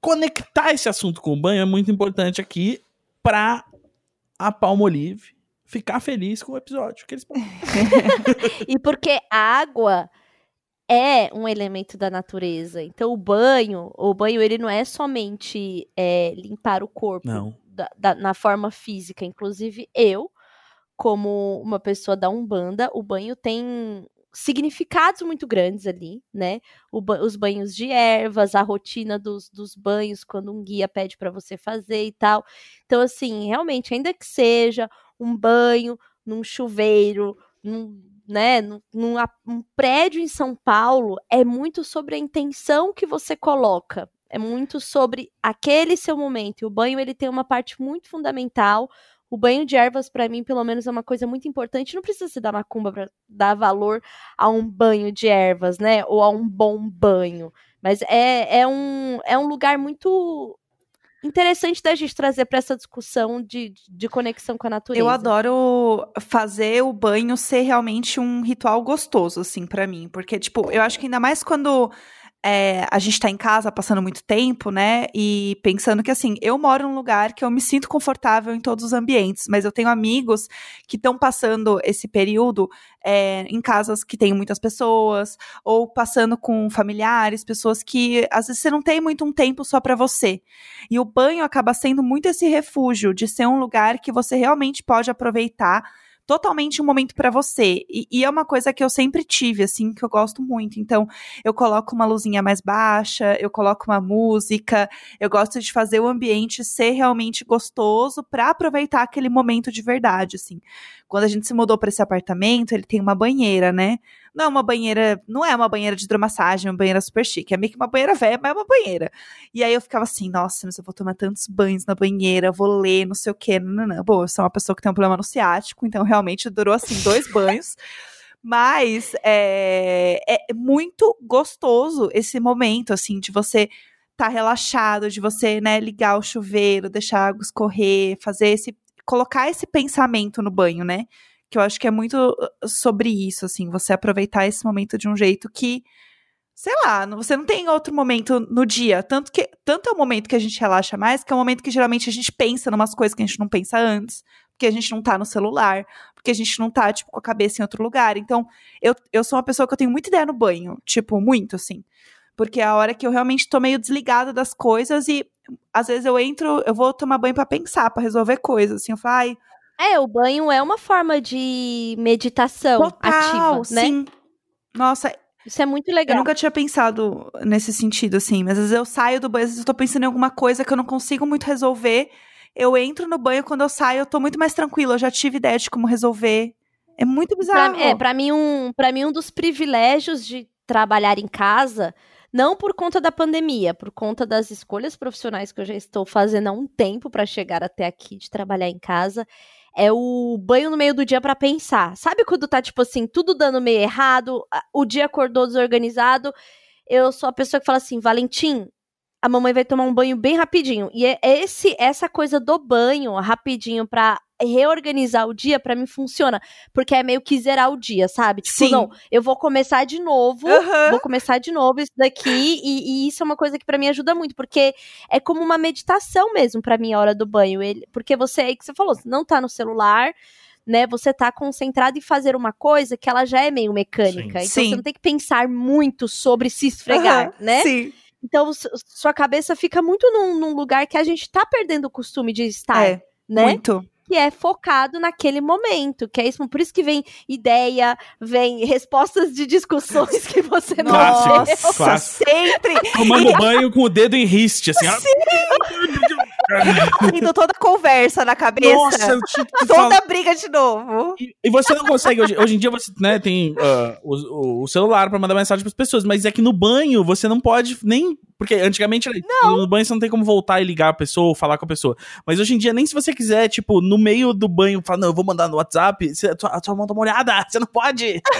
conectar esse assunto com o banho é muito importante aqui pra a Palmolive ficar feliz com o episódio que eles E porque a água é um elemento da natureza. Então o banho, o banho ele não é somente é, limpar o corpo da- da- na forma física. Inclusive eu, como uma pessoa da Umbanda, o banho tem significados muito grandes ali, né? Os banhos de ervas, a rotina dos, dos banhos, quando um guia pede para você fazer e tal. Então, assim, realmente, ainda que seja um banho num chuveiro, num, né, num, num um prédio em São Paulo, é muito sobre a intenção que você coloca. É muito sobre aquele seu momento. E o banho, ele tem uma parte muito fundamental. O banho de ervas, pra mim, pelo menos, é uma coisa muito importante. Não precisa ser da macumba pra dar valor a um banho de ervas, né? Ou a um bom banho. Mas é, é, um, é um lugar muito interessante da gente trazer pra essa discussão de, de conexão com a natureza. Eu adoro fazer o banho ser realmente um ritual gostoso, assim, pra mim. Porque, tipo, eu acho que ainda mais quando é, a gente tá em casa passando muito tempo, né? E pensando que, assim, eu moro num lugar que eu me sinto confortável em todos os ambientes, mas eu tenho amigos que estão passando esse período é, em casas que tem muitas pessoas, ou passando com familiares, pessoas que às vezes você não tem muito um tempo só pra você. E o banho acaba sendo muito esse refúgio de ser um lugar que você realmente pode aproveitar totalmente um momento pra você. E, e é uma coisa que eu sempre tive, assim, que eu gosto muito. Então, eu coloco uma luzinha mais baixa, eu coloco uma música, eu gosto de fazer o ambiente ser realmente gostoso pra aproveitar aquele momento de verdade, assim. Quando a gente se mudou pra esse apartamento, ele tem uma banheira, né? Não é uma banheira, não é uma banheira de hidromassagem, é uma banheira super chique. É meio que uma banheira velha, mas é uma banheira. E aí eu ficava assim, nossa, mas eu vou tomar tantos banhos na banheira, vou ler, não sei o quê. Não, não, não. Bom, eu sou uma pessoa que tem um problema no ciático, então realmente durou assim dois banhos. Mas é, é muito gostoso esse momento, assim, de você tá relaxado, de você, né, ligar o chuveiro, deixar a água escorrer, fazer esse. colocar esse pensamento no banho, né? Que eu acho que é muito uh, sobre isso, assim, você aproveitar esse momento de um jeito que sei lá, você não tem outro momento no dia. Tanto que tanto é o momento que a gente relaxa mais, que é o momento que geralmente a gente pensa em umas coisas que a gente não pensa antes, porque a gente não tá no celular, porque a gente não tá, tipo, com a cabeça em outro lugar. Então, eu, eu sou uma pessoa que eu tenho muita ideia no banho, tipo, muito, assim. Porque é a hora que eu realmente tô meio desligada das coisas e às vezes eu entro, eu vou tomar banho pra pensar, pra resolver coisas, assim, eu falo, ai, É, o banho é uma forma de meditação Total, ativa, né? sim. Nossa, Isso é muito eu legal. nunca tinha pensado nesse sentido, assim. Mas às vezes eu saio do banho, às vezes eu tô pensando em alguma coisa que eu não consigo muito resolver. Eu entro no banho, quando eu saio, eu tô muito mais tranquila. Eu já tive ideia de como resolver. É muito bizarro. Pra, é, pra mim, um, pra mim, um dos privilégios de trabalhar em casa, não por conta da pandemia, por conta das escolhas profissionais que eu já estou fazendo há um tempo pra chegar até aqui de trabalhar em casa, é o banho no meio do dia pra pensar. Sabe quando tá, tipo assim, tudo dando meio errado, o dia acordou desorganizado? Eu sou a pessoa que fala assim, Valentim, a mamãe vai tomar um banho bem rapidinho. E é esse, essa coisa do banho rapidinho pra reorganizar o dia, pra mim funciona. Porque é meio que zerar o dia, sabe? Tipo, Sim. não, eu vou começar de novo, Aham. vou começar de novo isso daqui, e, e isso é uma coisa que pra mim ajuda muito, porque é como uma meditação mesmo pra mim a hora do banho. Ele, porque você, é que você falou, você não tá no celular, né? Você tá concentrado em fazer uma coisa que ela já é meio mecânica. Sim. Então Sim. você não tem que pensar muito sobre se esfregar, Aham, né? Sim. Então sua cabeça fica muito num, num lugar que a gente tá perdendo o costume de estar, É, né? muito. Que é focado naquele momento, que é isso, por isso que vem ideia, vem respostas de discussões que você não deu. Nossa, clássico. sempre. Tomando banho com o dedo em riste, assim. ó. Tendo toda a conversa na cabeça. Nossa, eu que toda falar. briga de novo. E, e você não consegue, hoje, hoje em dia você né, tem ah, o, o- celular pra mandar mensagem pras pessoas, mas é que no banho você não pode nem. Porque antigamente isso, no banho você não tem como voltar e ligar a pessoa ou falar com a pessoa. Mas hoje em dia, nem se você quiser, tipo, no meio do banho, falar, não, eu vou mandar no WhatsApp, você, a, tua, a tua mão tá molhada, você não pode.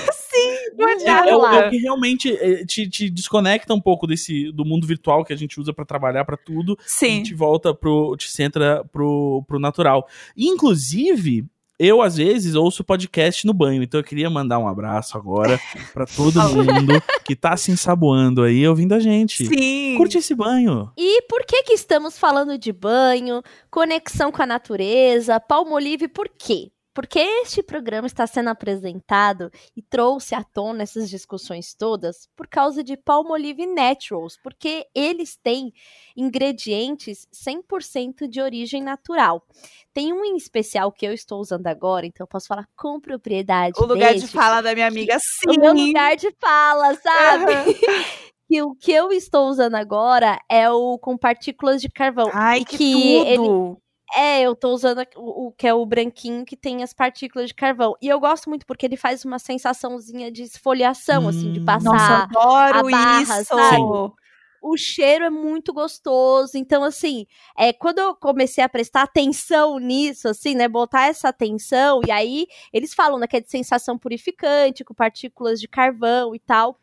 Não É, adianta. é o, é o que realmente eh, te, te desconecta um pouco desse do mundo virtual que a gente usa pra trabalhar pra tudo. A Sim. gente volta pro. Te centra pro, pro natural. Inclusive. Eu, às vezes, ouço podcast no banho, então eu queria mandar um abraço agora pra todo mundo que tá se ensaboando aí ouvindo a gente. Sim. Curte esse banho. E por que que estamos falando de banho, conexão com a natureza, palmolive, por quê? Porque este programa está sendo apresentado e trouxe à tona essas discussões todas por causa de Palmolive Naturals, porque eles têm ingredientes 100% de origem natural. Tem um em especial que eu estou usando agora, então eu posso falar com propriedade. O lugar de deste, fala da minha amiga, sim. o meu lugar de fala, sabe? Aham. que o que eu estou usando agora é o com partículas de carvão. Ai, E que, que ele- tudo. É, eu tô usando o, o que é o branquinho que tem as partículas de carvão. E eu gosto muito porque ele faz uma sensaçãozinha de esfoliação, assim, de Hum. passar. Nossa, eu adoro a barra, isso. sabe? O cheiro é muito gostoso. Então, assim, é, quando eu comecei a prestar atenção nisso, assim, né? Botar essa atenção, e aí eles falam, né, que é de sensação purificante, com partículas de carvão e tal.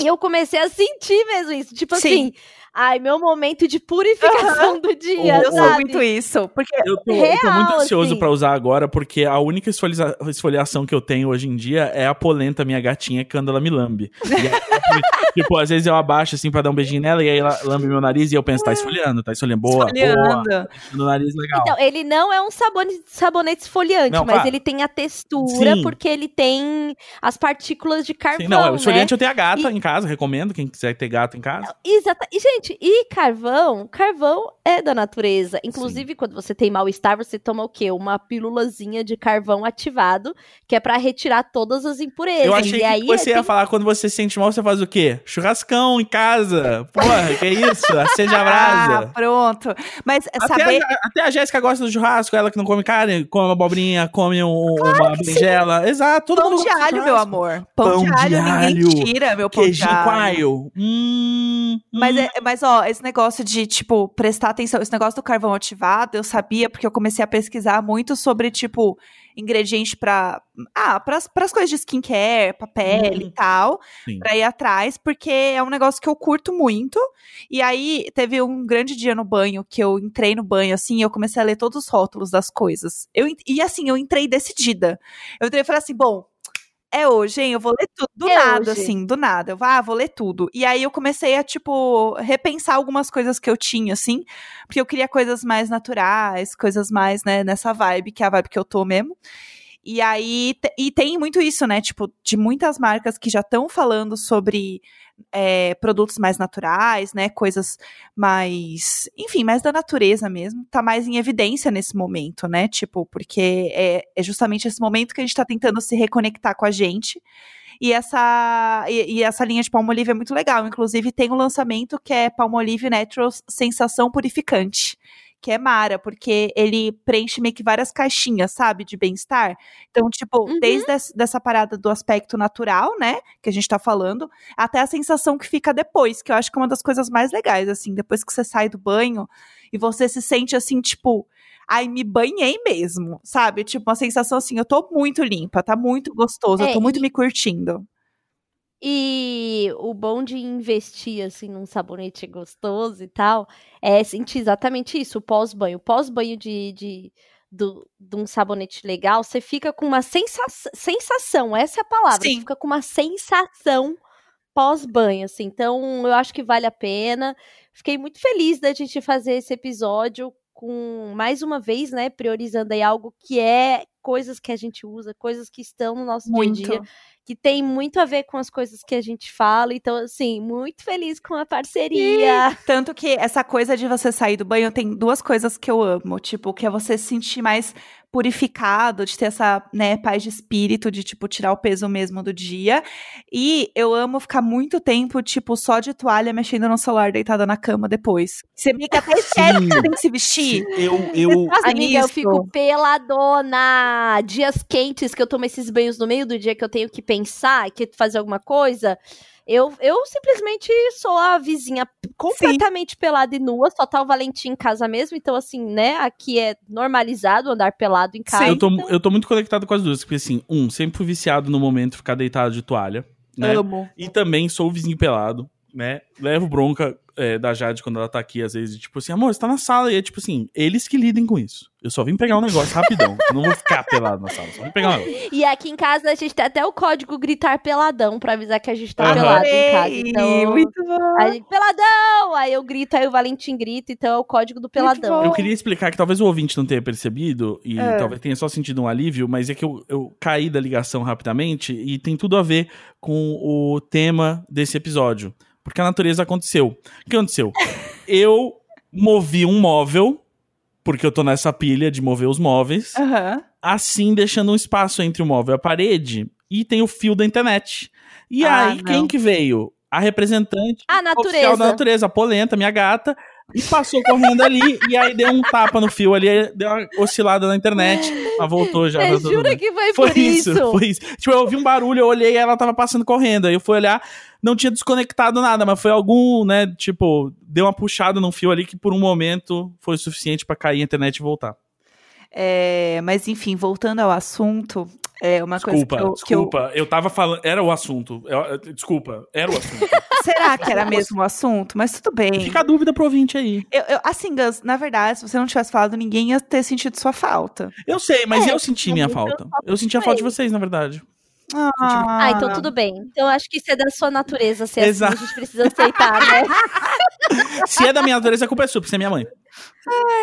E eu comecei a sentir mesmo isso. Tipo Sim. assim, ai, meu momento de purificação do dia, Eu sou muito isso. Porque Eu tô, eu tô muito Real, ansioso assim. pra usar agora, porque a única esfolia- esfoliação que eu tenho hoje em dia é a polenta, minha gatinha, quando ela me lambe. E aí, tipo, às vezes eu abaixo assim pra dar um beijinho nela, e aí ela lambe meu nariz e eu penso, tá esfoliando, tá esfoliando. Boa, boa. olhando. No nariz legal. Então, ele não é um sabonete, sabonete esfoliante, Não, mas claro. ele tem a textura, Sim. porque ele tem as partículas de carvão, Sim, não, o né? esfoliante eu tenho a gata em casa, recomendo, quem quiser ter gato em casa. Exata. E, gente, e carvão? Carvão é da natureza. Inclusive, quando você tem mal-estar, você toma o quê? Uma pílulazinha de carvão ativado, que é pra retirar todas as impurezas. Eu achei e que aí você é- ia falar quando você se sente mal, você faz o quê? Churrascão em casa. Porra, que isso? Acende a Ah, brasa. pronto. Mas Até saber. a, até a Jéssica gosta do churrasco, ela que não come carne, come uma abobrinha, come um- uma berinjela. Exato, todo Pão mundo de alho, meu amor. Pão, Pão de de alho, ninguém alho, tira, meu pão de Coalho. Hum, Mas, hum. é, mas, ó, esse negócio de, tipo, prestar atenção, esse negócio do carvão ativado, eu sabia porque eu comecei a pesquisar muito sobre, tipo, ingrediente pra. Ah, pras, pras coisas de skincare, pra pele Hum. e tal, Sim. pra ir atrás, porque é um negócio que eu curto muito. E aí, teve um grande dia no banho que eu entrei no banho, assim, e eu comecei a ler todos os rótulos das coisas. Eu, e assim, eu entrei decidida. Eu entrei e falei assim, bom. É hoje, hein? Eu vou ler tudo. Do É nada, hoje. assim, do nada. Eu vou, ah, vou ler tudo. E aí eu comecei a, tipo, repensar algumas coisas que eu tinha, assim. Porque eu queria coisas mais naturais, coisas mais, né, nessa vibe, que é a vibe que eu tô mesmo. E aí, e tem muito isso, né? Tipo, de muitas marcas que já estão falando sobre é, produtos mais naturais, né? Coisas mais, enfim, mais da natureza mesmo. Tá mais em evidência nesse momento, né? Tipo, porque é, é justamente esse momento que a gente tá tentando se reconectar com a gente. E essa, e, e, essa linha de Palmolive é muito legal. Inclusive, tem um lançamento que é Palmolive Naturals Sensação Purificante que é Mara, porque ele preenche meio que várias caixinhas, sabe, de bem-estar. Então, tipo, uhum. desde essa parada do aspecto natural, né, que a gente tá falando, até a sensação que fica depois, que eu acho que é uma das coisas mais legais, assim, depois que você sai do banho e você se sente assim, tipo, ai, me banhei mesmo, sabe? Tipo, uma sensação assim, eu tô muito limpa, tá muito gostoso, é, eu tô muito e... me curtindo. E o bom de investir, assim, num sabonete gostoso e tal, é sentir exatamente isso, o pós-banho. Pós-banho de, de, do, de um sabonete legal, você fica com uma sensa sensação, essa é a palavra. Sim. Você fica com uma sensação pós-banho, assim. Então, eu acho que vale a pena. Fiquei muito feliz da gente fazer esse episódio com, mais uma vez, né, priorizando aí algo que é coisas que a gente usa, coisas que estão no nosso muito. dia a dia que tem muito a ver com as coisas que a gente fala. Então, assim, muito feliz com a parceria. E, tanto que essa coisa de você sair do banho tem duas coisas que eu amo. Tipo, que é você se sentir mais purificado, de ter essa, né, paz de espírito, de, tipo, tirar o peso mesmo do dia. E eu amo ficar muito tempo, tipo, só de toalha mexendo no celular, deitada na cama depois. Você meio que até esquece que tem que se vestir. Eu, eu... Amiga, isso. eu fico peladona. Dias quentes que eu tomo esses banhos no meio do dia que eu tenho que pensar, que fazer alguma coisa. Eu, eu simplesmente sou a vizinha completamente Sim. pelada e nua, só tá o Valentim em casa mesmo, então assim, né, aqui é normalizado andar pelado em casa. Sim, eu tô, então... eu tô muito conectado com as duas, porque assim, um, sempre fui viciado no momento de ficar deitado de toalha, né? Amo. E também sou o vizinho pelado, né? Levo bronca é, da Jade quando ela tá aqui, às vezes, tipo assim, amor, você tá na sala. E é tipo assim, eles que lidem com isso. Eu só vim pegar um negócio rapidão. não vou ficar pelado na sala, só vim pegar um negócio. E aqui em casa a gente tem até o código gritar peladão pra avisar que a gente tá pelado em casa. Então, muito bom. Gente, peladão! Aí eu grito, aí o Valentim grita, então é o código do peladão. Eu queria explicar que talvez o ouvinte não tenha percebido, e é. talvez tenha só sentido um alívio, mas é que eu, eu caí da ligação rapidamente e tem tudo a ver com o tema desse episódio. Porque a natureza aconteceu. O que aconteceu? eu movi um móvel, porque eu tô nessa pilha de mover os móveis, uhum. assim deixando um espaço entre o móvel e a parede, e tem o fio da internet. E ah, aí, não. quem que veio? A representante a natureza. da natureza, a polenta, minha gata, e passou correndo ali, e aí deu um tapa no fio ali, deu uma oscilada na internet, mas voltou já. Você jura que foi, foi por isso? isso? Foi isso. Tipo, eu ouvi um barulho, eu olhei e ela tava passando correndo. Aí eu fui olhar, não tinha desconectado nada, mas foi algum, né, tipo, deu uma puxada no fio ali que por um momento foi suficiente para cair a internet e voltar. É, mas enfim, voltando ao assunto, é uma desculpa, coisa que eu, desculpa, que eu... eu tava falando, era o assunto. Eu, desculpa, era o assunto. Será que era mesmo o assunto? Mas tudo bem. Fica a dúvida pro ouvinte aí. Eu, eu, assim, Gus, na verdade, se você não tivesse falado, ninguém ia ter sentido sua falta. Eu sei, mas é, eu senti minha falta. Eu senti a falta de vocês, na verdade. Ah. ah, então tudo bem. Então acho que isso é da sua natureza ser Exato. assim, a gente precisa aceitar, né? Se é da minha natureza, a culpa é sua, porque você é minha mãe.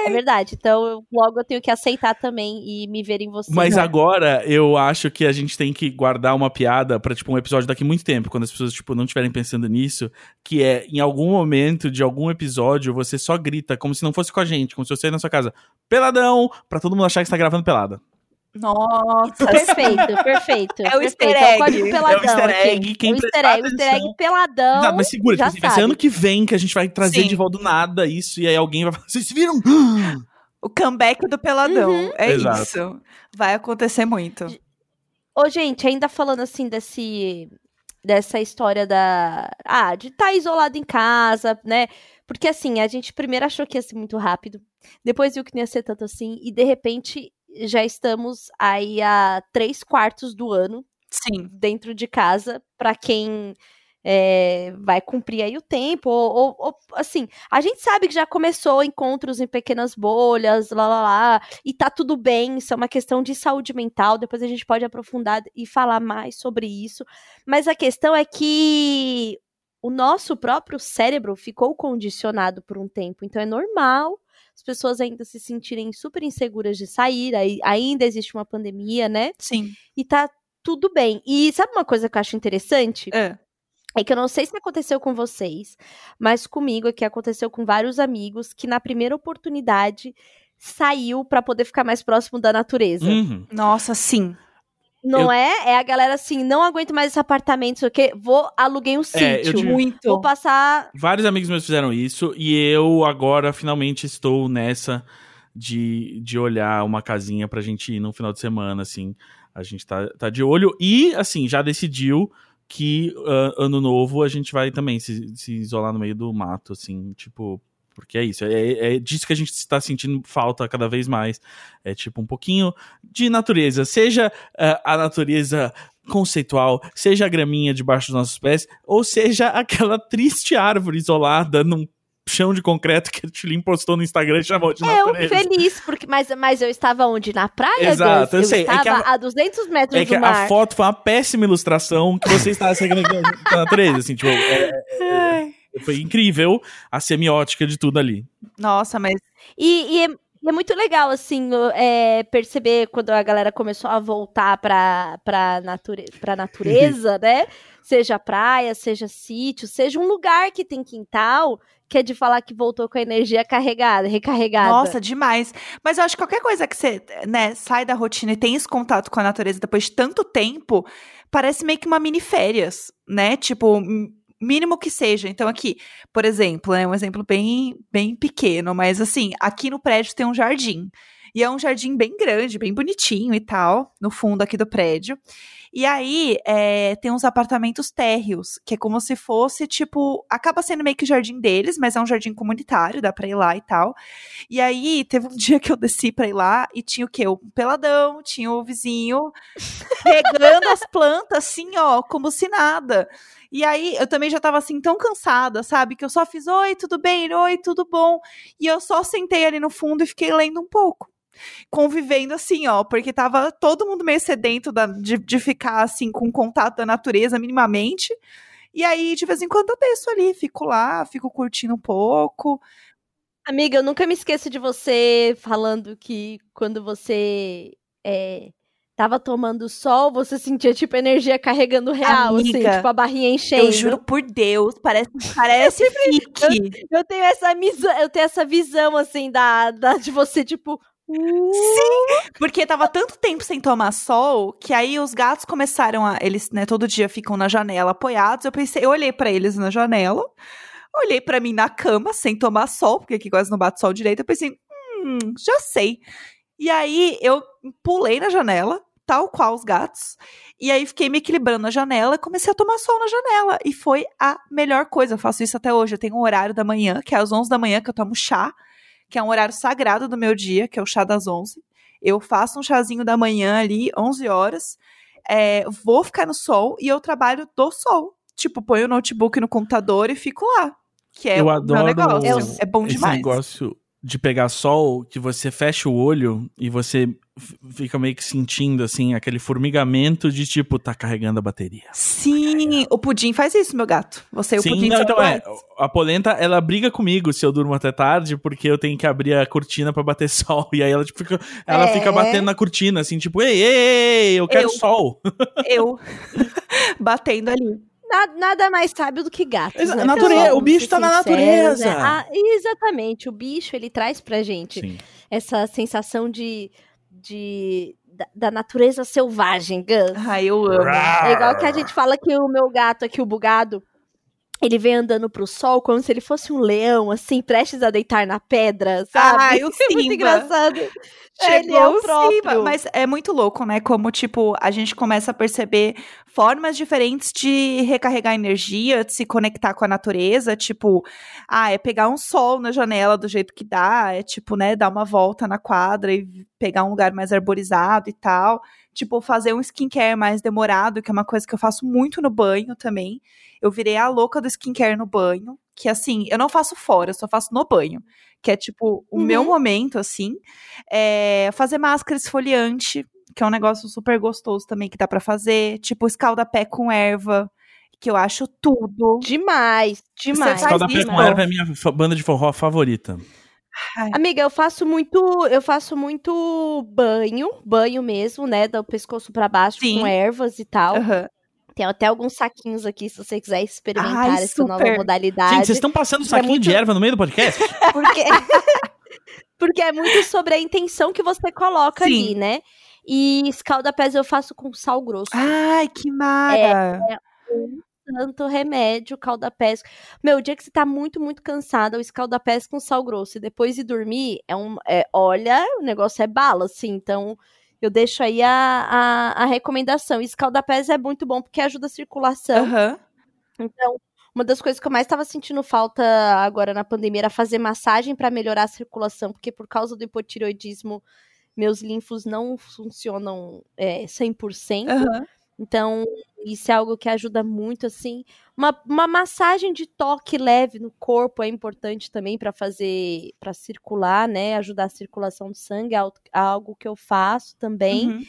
É verdade. Então, logo eu tenho que aceitar também e me ver em você. Mas né? agora eu acho que a gente tem que guardar uma piada para tipo um episódio daqui muito tempo, quando as pessoas tipo não estiverem pensando nisso, que é em algum momento de algum episódio você só grita como se não fosse com a gente, como se você na sua casa, peladão, para todo mundo achar que está gravando pelada. Nossa, perfeito, perfeito. É o perfeito. easter egg. É o peladão. É o easter egg. Quem o easter egg, o easter egg peladão. Não, mas segura, já tipo, vai ser ano que vem que a gente vai trazer Sim. de volta do nada isso, e aí alguém vai falar, vocês viram? O comeback do peladão. Uhum. É Exato. isso. Vai acontecer muito. Ô, gente, ainda falando assim desse dessa história da ah, de estar tá isolado em casa, né? Porque assim, a gente primeiro achou que ia ser muito rápido, depois viu que não ia ser tanto assim, e de repente já estamos aí a três quartos do ano Sim. dentro de casa, para quem é, vai cumprir aí o tempo, ou, ou, ou, assim, a gente sabe que já começou encontros em pequenas bolhas, lá, lá, lá, e tá tudo bem, isso é uma questão de saúde mental, depois a gente pode aprofundar e falar mais sobre isso, mas a questão é que o nosso próprio cérebro ficou condicionado por um tempo, então é normal as pessoas ainda se sentirem super inseguras de sair, aí, ainda existe uma pandemia, né? Sim. E tá tudo bem. E sabe uma coisa que eu acho interessante? É. É que eu não sei se aconteceu com vocês, mas comigo é que aconteceu com vários amigos que na primeira oportunidade saiu pra poder ficar mais próximo da natureza. Uhum. Nossa, sim. Não Eu- é? É a galera assim, não aguento mais esse apartamento, não sei o quê, vou aluguei um É, eu sítio. tive- Muito. Vou passar Vários amigos meus fizeram isso e eu agora finalmente estou nessa de, de olhar uma casinha pra gente ir no final de semana, assim. A gente tá, tá de olho e, assim, já decidiu que ah, ano novo a gente vai também se, se isolar no meio do mato, assim, tipo. Porque é isso, é, é disso que a gente está sentindo falta cada vez mais. É tipo um pouquinho de natureza, seja ah, a natureza conceitual, seja a graminha debaixo dos nossos pés, ou seja aquela triste árvore isolada num chão de concreto que a Tilin postou no Instagram e chamou de É, eu natureza. feliz, porque, mas, mas eu estava onde? Na praia, Exato, eu Gus? sei, é estava que a- a 200 metros É que do mar. a foto foi uma péssima ilustração que você está seguindo a natureza, assim, tipo, é-. Foi incrível a semiótica de tudo ali. Nossa, mas E, e é, é muito legal, assim, é, perceber quando a galera começou a voltar pra, pra, nature, pra natureza, né? Seja praia, seja sítio, seja um lugar que tem quintal, que é de falar que voltou com a energia carregada, recarregada. Nossa, demais. Mas eu acho que qualquer coisa que você, né, sai da rotina e tem esse contato com a natureza depois de tanto tempo, parece meio que uma mini férias, né? Tipo, mínimo que seja. Então aqui, por exemplo, é um exemplo bem, bem pequeno, mas assim, aqui no prédio tem um jardim. E é um jardim bem grande, bem bonitinho e tal, no fundo aqui do prédio. E aí, é, tem uns apartamentos térreos, que é como se fosse, tipo, acaba sendo meio que o jardim deles, mas é um jardim comunitário, dá pra ir lá e tal. E aí, teve um dia que eu desci pra ir lá e tinha o quê? O peladão, tinha o vizinho regando as plantas, assim, ó, como se nada. E aí, eu também já tava, assim, tão cansada, sabe? Que eu só fiz, oi, tudo bem? Oi, tudo bom? E eu só sentei ali no fundo e fiquei lendo um pouco. Convivendo assim, ó, porque tava todo mundo meio sedento da- de, de ficar, assim, com contato da natureza minimamente. E aí, de vez em quando, eu desço ali, fico lá, fico curtindo um pouco. Amiga, eu nunca me esqueço de você falando que quando você é, tava tomando sol, você sentia, tipo, energia carregando real, assim, Amiga, tipo, a barrinha enchendo. Eu juro por Deus, parece, parece fique. Eu tenho essa, eu tenho essa visão, assim, da, da, de você, tipo... uh, Porque tava tanto tempo sem tomar sol que aí os gatos começaram a. Eles, né, todo dia ficam na janela apoiados. Eu pensei, eu olhei pra eles na janela, olhei pra mim na cama sem tomar sol, porque aqui quase não bate sol direito. Eu pensei, hum, já sei. E aí eu pulei na janela, tal qual os gatos. E aí fiquei me equilibrando na janela e comecei a tomar sol na janela. E foi a melhor coisa. Eu faço isso até hoje. Eu tenho um horário da manhã, que é às 11 da manhã, que eu tomo chá, que é um horário sagrado do meu dia, que é o chá das 11. Eu faço um chazinho da manhã ali, 11 horas. é, vou ficar no sol e eu trabalho do sol. Tipo, ponho o notebook no computador e fico lá. Que é Eu o adoro meu negócio. Eu- é bom Esse demais. negócio de pegar sol, que você fecha o olho e você fica meio que sentindo, assim, aquele formigamento de tipo, tá carregando a bateria. Sim, o pudim faz isso, meu gato. Você e o Sim, pudim não, então é. A polenta, ela briga comigo se eu durmo até tarde, porque eu tenho que abrir a cortina pra bater sol. E aí ela, tipo, fica, ela É. fica batendo na cortina, assim, tipo, ei, ei, ei, ei, eu quero Eu. sol. Eu batendo ali. Na- nada mais sábio do que gatos, Exa- né? natureza, pessoal? o bicho tá na sinceros, natureza. né? Ah, exatamente, o bicho, ele traz pra gente Sim. essa sensação de... de da, da natureza selvagem, Gus. Ai, eu amo. É igual que a gente fala que o meu gato aqui, o bugado, ele vem andando pro sol como se ele fosse um leão, assim, prestes a deitar na pedra, sabe? Ai, o É muito Simba. engraçado. Chegou ele é o o próprio. Simba. Mas é muito louco, né? Como, tipo, a gente começa a perceber formas diferentes de recarregar energia, de se conectar com a natureza. Tipo, ah, é pegar um sol na janela do jeito que dá, é tipo, né, dar uma volta na quadra e pegar um lugar mais arborizado e tal. Tipo, fazer um skincare mais demorado, que é uma coisa que eu faço muito no banho também. Eu virei a louca do skincare no banho. Que assim, eu não faço fora, eu só faço no banho. Que é tipo o Uhum. meu momento, assim. É, fazer máscara esfoliante, que é um negócio super gostoso também que dá pra fazer. Tipo, escalda-pé com erva, que eu acho tudo. Demais, demais. faz Escaldapé isso? com erva é a minha banda de forró favorita. Amiga, eu faço muito, eu faço muito banho, banho mesmo, né, do pescoço pra baixo Sim. com ervas e tal. Aham. Tem até alguns saquinhos aqui, se você quiser experimentar Ai, essa nova super. modalidade. Gente, vocês estão passando saquinho muito- de erva no meio do podcast? Porque, porque é muito sobre a intenção que você coloca Sim. ali, né? E escalda-pés eu faço com sal grosso. Ai, que mara. Tanto remédio, calda-pés. Meu, o dia que você tá muito, muito cansada, o escalda-pés com sal grosso e depois de dormir, é um. é- olha, o negócio é bala, assim. Então, eu deixo aí a, a, a recomendação. Escalda-pés é muito bom porque ajuda a circulação. Aham. Então, uma das coisas que eu mais estava sentindo falta agora na pandemia era fazer massagem para melhorar a circulação, porque por causa do hipotireoidismo, meus linfos não funcionam é, 100%. Aham. Então, isso é algo que ajuda muito, assim. Uma, uma massagem de toque leve no corpo é importante também para fazer, para circular, né? Ajudar a circulação do sangue, é al- algo que eu faço também. Uhum.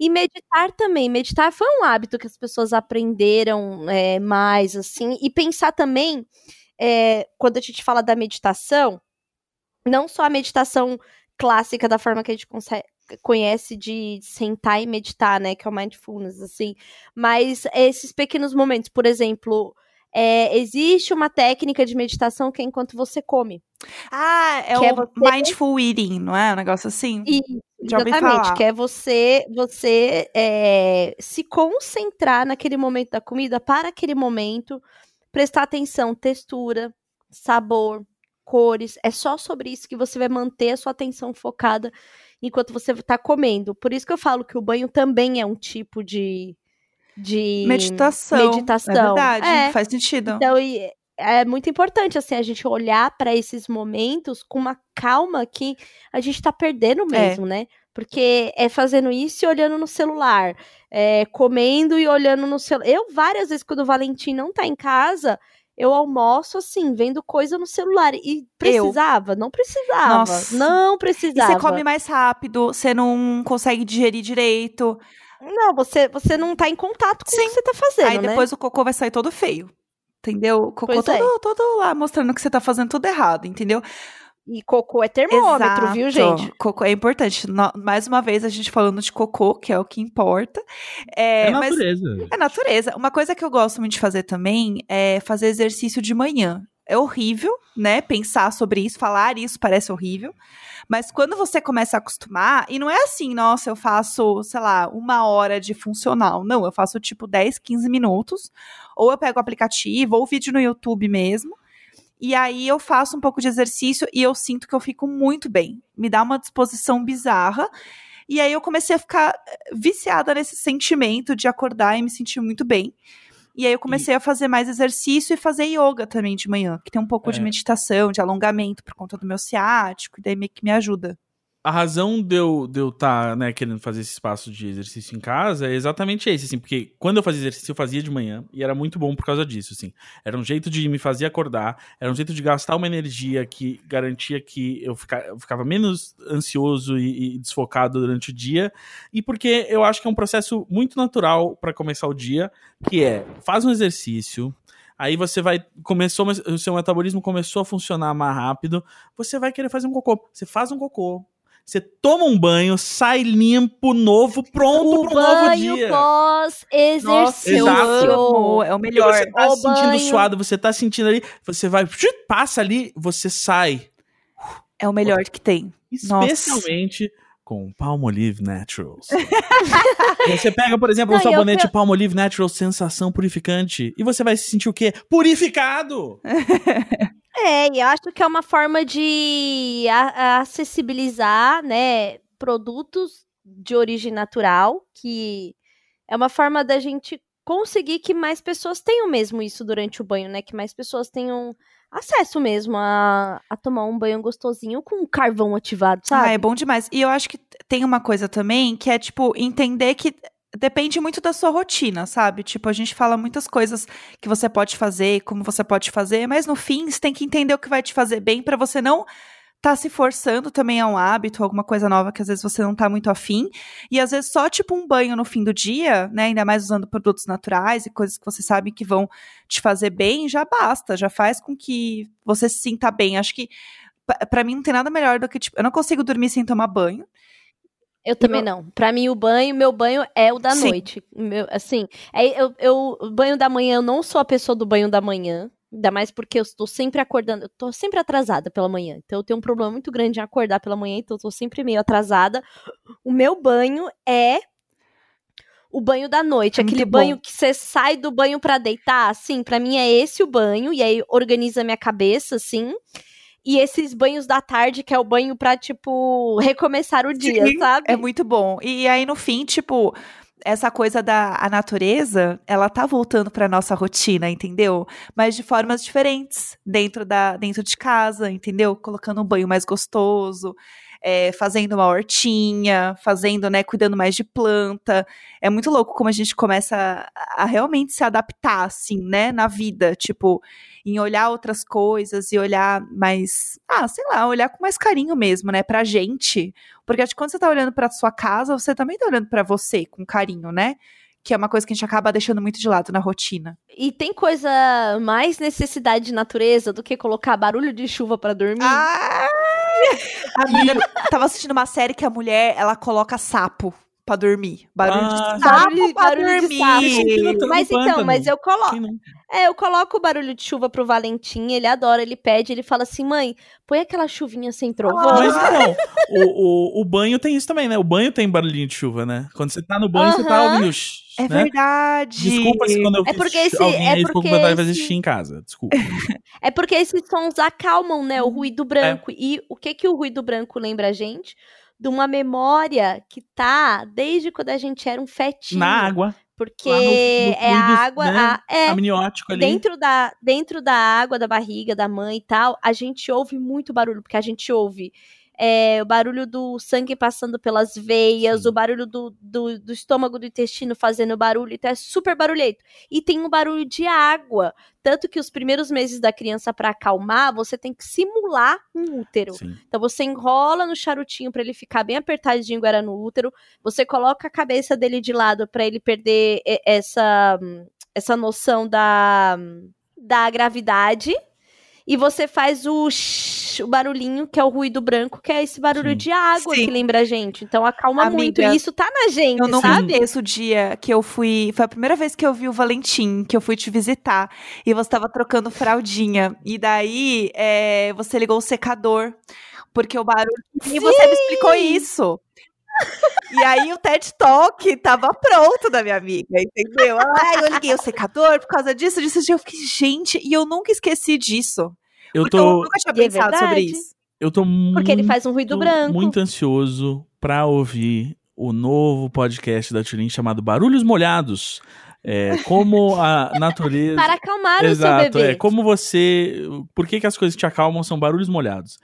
E meditar também. Meditar foi um hábito que as pessoas aprenderam é, mais, assim. E pensar também, é, quando a gente fala da meditação, não só a meditação clássica da forma que a gente conse- conhece de sentar e meditar, né? Que é o mindfulness, assim. Mas esses pequenos momentos, por exemplo. é, existe uma técnica de meditação que é enquanto você come. Ah, é é o você- mindful eating, não é? Um negócio assim? E, exatamente, que é você, você é, se concentrar naquele momento da comida, para aquele momento, prestar atenção, textura, sabor, cores. É só sobre isso que você vai manter a sua atenção focada enquanto você está comendo. Por isso que eu falo que o banho também é um tipo de, de Meditação. meditação. É verdade, É. faz sentido. Então, e é muito importante, assim, a gente olhar para esses momentos com uma calma que a gente tá perdendo mesmo, né? Porque é fazendo isso e olhando no celular, é, comendo e olhando no celular. Eu, várias vezes, quando o Valentim não tá em casa, eu almoço, assim, vendo coisa no celular. E precisava? Não precisava. Nossa. Não E precisava. você come mais rápido, você não consegue digerir direito. Não, você, você não tá em contato com o Sim. que você tá fazendo, Aí né? depois o cocô vai sair todo feio. Entendeu? O cocô é. todo, todo lá mostrando que você tá fazendo tudo errado, entendeu? E cocô é termômetro, viu, Exato. gente? Cocô é importante. No- mais uma vez, a gente falando de cocô, que é o que importa. É, É, mas natureza. é natureza. Uma coisa que eu gosto muito de fazer também é fazer exercício de manhã. É horrível, né? Pensar sobre isso, falar isso parece horrível. Mas quando você começa a acostumar, e não é assim, nossa, eu faço, sei lá, uma hora de funcional. Não, eu faço tipo 10, 15 minutos. Ou eu pego o aplicativo, ou vídeo no YouTube mesmo. E aí eu faço um pouco de exercício e eu sinto que eu fico muito bem. Me dá uma disposição bizarra. E aí eu comecei a ficar eh, viciada nesse sentimento de acordar e me sentir muito bem. E aí eu comecei a fazer mais exercício e fazer yoga também de manhã, que tem um pouco de É. meditação, de alongamento por conta do meu ciático, e daí meio que me ajuda. A razão de eu estar de eu tá, né, querendo fazer esse espaço de exercício em casa é exatamente esse, assim, porque quando eu fazia exercício, eu fazia de manhã, e era muito bom por causa disso, assim. Era um jeito de me fazer acordar, era um jeito de gastar uma energia que garantia que eu, fica, eu ficava menos ansioso e, e desfocado durante o dia, e porque eu acho que é um processo muito natural para começar o dia, que é, faz um exercício, Aí você vai. Começou, o seu metabolismo começou a funcionar mais rápido. Você vai querer fazer um cocô. Você faz um cocô. Você toma um banho, sai limpo, novo, pronto o pro novo banho dia. pós-exercício. eu Exato. amo, é o Porque melhor. você tá O se sentindo banho. suado, você tá sentindo ali, você vai, passa ali, você sai. É o melhor que tem. Nossa. Especialmente com Palmolive Naturals. você pega, por exemplo, Não, o eu sabonete pe- Palmolive Naturals Sensação Purificante e você vai se sentir o quê? Purificado! É, e eu acho que é uma forma de acessibilizar, né, produtos de origem natural, que é uma forma da gente conseguir que mais pessoas tenham mesmo isso durante o banho, né? Que mais pessoas tenham acesso mesmo a, a tomar um banho gostosinho com carvão ativado, sabe? Ah, é bom demais. E eu acho que tem uma coisa também que é, tipo, entender que depende muito da sua rotina, sabe? Tipo, a gente fala muitas coisas que você pode fazer, como você pode fazer, mas no fim você tem que entender o que vai te fazer bem pra você não tá se forçando também a um hábito, alguma coisa nova que às vezes você não tá muito afim. E às vezes só, tipo, um banho no fim do dia, né? Ainda mais usando produtos naturais e coisas que você sabe que vão te fazer bem, já basta, já faz com que você se sinta bem. Acho que pa- pra mim não tem nada melhor do que, tipo, eu não consigo dormir sem tomar banho. Eu também não. Pra mim, o banho, meu banho é o da Sim. noite. Meu, assim, é, eu, eu, o banho da manhã, eu não sou a pessoa do banho da manhã. Ainda mais porque eu estou sempre acordando, eu tô sempre atrasada pela manhã. Então eu tenho um problema muito grande em acordar pela manhã, então eu tô sempre meio atrasada. O meu banho é o banho da noite, É aquele banho que você sai do banho pra deitar, assim, pra mim é esse o banho, e aí organiza minha cabeça, assim. E esses banhos da tarde, que é o banho pra, tipo, recomeçar o dia, Sim, sabe? É muito bom. E aí, no fim, tipo, essa coisa da a natureza, ela tá voltando pra nossa rotina, entendeu? Mas de formas diferentes, dentro, da, dentro de casa, entendeu? Colocando um banho mais gostoso, é, fazendo uma hortinha, fazendo, né, cuidando mais de planta. É muito louco como a gente começa a, a realmente se adaptar, assim, né, na vida. Tipo, em olhar outras coisas e olhar mais, ah, sei lá, olhar com mais carinho mesmo, né, pra gente. Porque acho que quando você tá olhando pra sua casa, você também tá olhando pra você com carinho, né? Que é uma coisa que a gente acaba deixando muito de lado na rotina. E tem coisa mais necessidade de natureza do que colocar barulho de chuva pra dormir? Ah! Amiga, tava assistindo uma série que a mulher, ela coloca sapo pra dormir. Barulho Ah, de sapo barulho- pra barulho de sapo. dormir. Mas então, pântano. mas eu coloco. É, eu coloco o barulho de chuva pro Valentim, ele adora, ele pede, ele fala assim: mãe, põe aquela chuvinha sem trovão. Mas então, o, o, o banho tem isso também, né? O banho tem barulhinho de chuva, né? Quando você tá no banho, você tá ouvindo. shh, É né? verdade. Desculpa se quando eu É fiz porque esse- alguém é porque de fazer esse- xixi em casa. Desculpa. É porque esses sons acalmam, né? O Uhum. ruído branco. E o que que o ruído branco lembra a gente? De uma memória que tá desde quando a gente era um fetinho. Na água, Porque no- no é a água. né? a- é, amniótico ali. dentro da, dentro da água da barriga da mãe e tal, a gente ouve muito barulho, porque a gente ouve é, o barulho do sangue passando pelas veias, Sim. o barulho do, do, do estômago, do intestino fazendo barulho, então é super barulhento. E tem um barulho de água, tanto que os primeiros meses da criança, pra acalmar, você tem que simular um útero. Sim. Então você enrola no charutinho pra ele ficar bem apertadinho agora no útero. Você coloca a cabeça dele de lado pra ele perder essa essa noção da da gravidade. E você faz o, shh, o barulhinho, que é o ruído branco, que é esse barulho Sim. de água Sim. que lembra a gente. Então acalma Amiga, muito. E isso tá na gente, Eu não sabe? esqueço o dia que eu fui. Foi a primeira vez que eu vi o Valentim, que eu fui te visitar. E você tava trocando fraldinha. E daí é, você ligou o secador. Porque o barulho. E você me explicou isso. E aí o TED Talk tava pronto da minha amiga, entendeu? Ah, eu liguei o secador por causa disso, disso, disso. Eu fiquei, gente, e eu nunca esqueci disso. Eu Porque eu tô, nunca tinha E é pensado sobre verdade. isso. eu tô muito, Porque ele faz um ruído branco. muito ansioso pra ouvir o novo podcast da Tulin chamado Barulhos Molhados. É, como a natureza. Para acalmar o Exato, seu bebê. é como você. Por que, que as coisas te acalmam são barulhos molhados.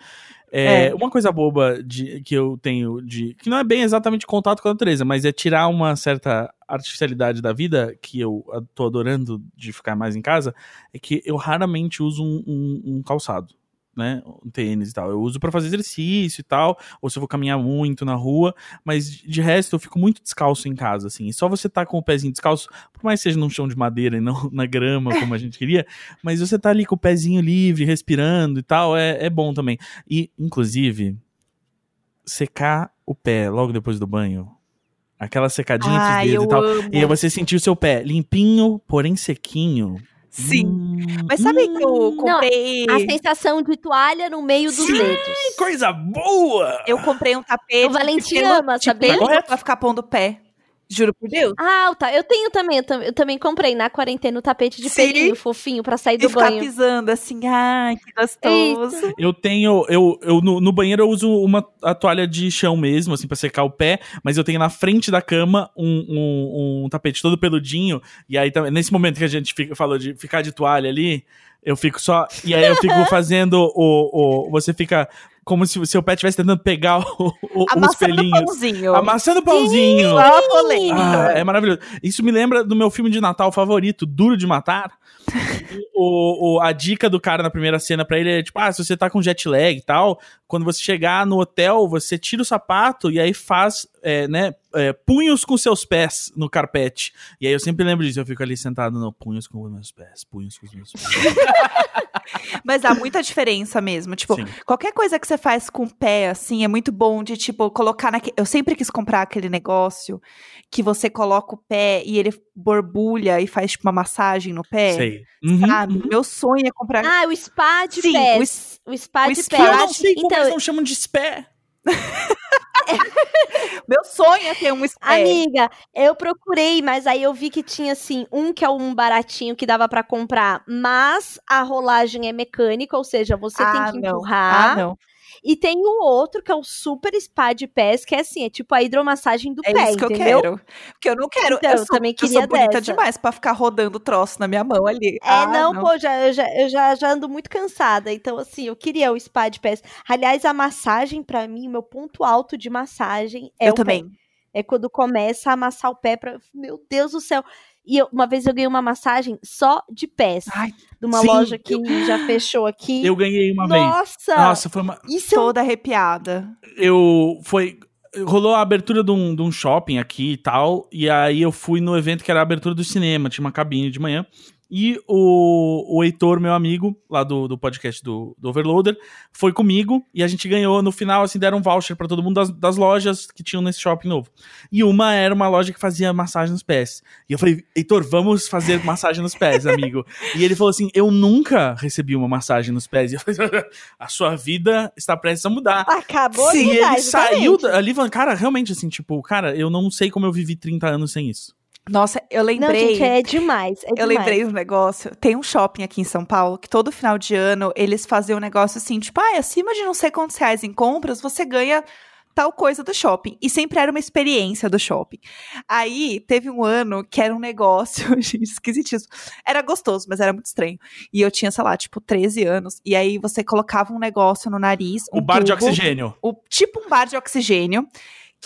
É, É. Uma coisa boba de, que eu tenho de. que não é bem exatamente contato com a natureza, mas é tirar uma certa artificialidade da vida, que eu tô adorando de ficar mais em casa, é que eu raramente uso um, um- um calçado. Né, um tênis e tal. Eu uso pra fazer exercício e tal, ou se eu vou caminhar muito na rua, mas de resto eu fico muito descalço em casa, assim. E só você tá com o pezinho descalço, por mais que seja num chão de madeira e não na grama, como a gente queria, mas você tá ali com o pezinho livre, respirando e tal, é, é bom também. E, inclusive, secar o pé logo depois do banho, aquela secadinha entre os dedos e tal, amo. e você sentir o seu pé limpinho, porém sequinho. Sim. Hum, Mas sabe que eu hum, comprei. A sensação de toalha no meio dos Sim, dedos. coisa boa! Eu comprei um tapete. O Valentim ama, Correto. Pra ficar pondo o pé. Juro por Deus. Ah, tá. Eu tenho também. Eu, tam- eu também comprei na quarentena o tapete de Sim. pelinho fofinho pra sair E do ficar banho. pisando assim, ai, que gostoso. Eu tenho, eu, eu no, no banheiro eu uso uma a toalha de chão mesmo, assim, pra secar o pé, mas eu tenho na frente da cama um, um, um tapete todo peludinho, e aí também, nesse momento que a gente fica, falou de ficar de toalha ali, eu fico só, e aí eu fico fazendo o, o você fica como se o seu pé estivesse tentando pegar o, o, os Amassando o pelinhos. pãozinho. Amassando pãozinho. Ah, é maravilhoso. Isso me lembra do meu filme de Natal favorito, Duro de Matar. o, o- a dica do cara na primeira cena pra ele é tipo, ah, se você tá com jet lag e tal, quando você chegar no hotel, você tira o sapato e aí faz, é, né, é, punhos com seus pés no carpete. E aí eu sempre lembro disso, eu fico ali sentado, no punhos com os meus pés, punhos com os meus pés. Mas dá muita diferença mesmo. Tipo, Sim. qualquer coisa que você faz com o pé, assim, é muito bom de, tipo, colocar naquele. Eu sempre quis comprar aquele negócio que você coloca o pé e ele borbulha e faz, tipo, uma massagem no pé. Sei. Uhum, Sabe? uhum. Meu sonho é comprar. Ah, o spa de Sim, pés. o O, spa o de spa Eu pés. não sei como então, eles não chamam de spé. Meu sonho é ter um spé. Amiga, eu procurei, mas aí eu vi que tinha assim, um que é um baratinho que dava pra comprar, mas a rolagem é mecânica, ou seja, você ah, tem que não. empurrar. Ah, não. E tem o outro que é o super spa de pés, que é assim, é tipo a hidromassagem do É pé, isso que entendeu? eu quero. Porque eu não quero. Então, eu eu sou, também eu sou queria bonita dessa. demais pra ficar rodando troço na minha mão ali. É, Ah, não, pô, já, eu, já, eu já, já ando muito cansada. Então, assim, eu queria o spa de pés. Aliás, a massagem, pra mim, o meu ponto alto de massagem é eu o pé. também. É quando começa a amassar o pé pra. Meu Deus do céu. E eu- uma vez eu ganhei uma massagem só de pés. Ai, de uma sim, loja que já fechou aqui. Eu ganhei uma vez. Nossa! Nossa, foi uma. Isso é toda arrepiada. Eu. Foi. Rolou a abertura de um, de um shopping aqui e tal. E aí eu fui no evento que era a abertura do cinema. Tinha uma cabine de manhã. E o, o Heitor, meu amigo, lá do, do podcast do, do Overloader, foi comigo e a gente ganhou, no final, assim, deram um voucher pra todo mundo das, das lojas que tinham nesse shopping novo. E uma era uma loja que fazia massagem nos pés. E eu falei, Heitor, vamos fazer massagem nos pés, amigo. e ele falou assim: Eu nunca recebi uma massagem nos pés. E eu falei, a sua vida está prestes a mudar. Acabou Sim, de ele mudar, saiu exatamente. da- ali cara, realmente, assim, tipo, cara, eu não sei como eu vivi 30 anos sem isso. Nossa, eu Não, lembrei. gente, é demais. é Eu demais. lembrei um negócio. Tem um shopping aqui em São Paulo que todo final de ano eles faziam um negócio assim, tipo, ah, acima de não sei quantos reais em compras, você ganha tal coisa do shopping. E sempre era uma experiência do shopping. Aí teve um ano que era um negócio, gente, esquisitíssimo. Era gostoso, mas era muito estranho. E eu tinha, sei lá, tipo, 13 anos. E aí você colocava um negócio no nariz. o um bar de tubo, oxigênio. o, tipo um bar de oxigênio,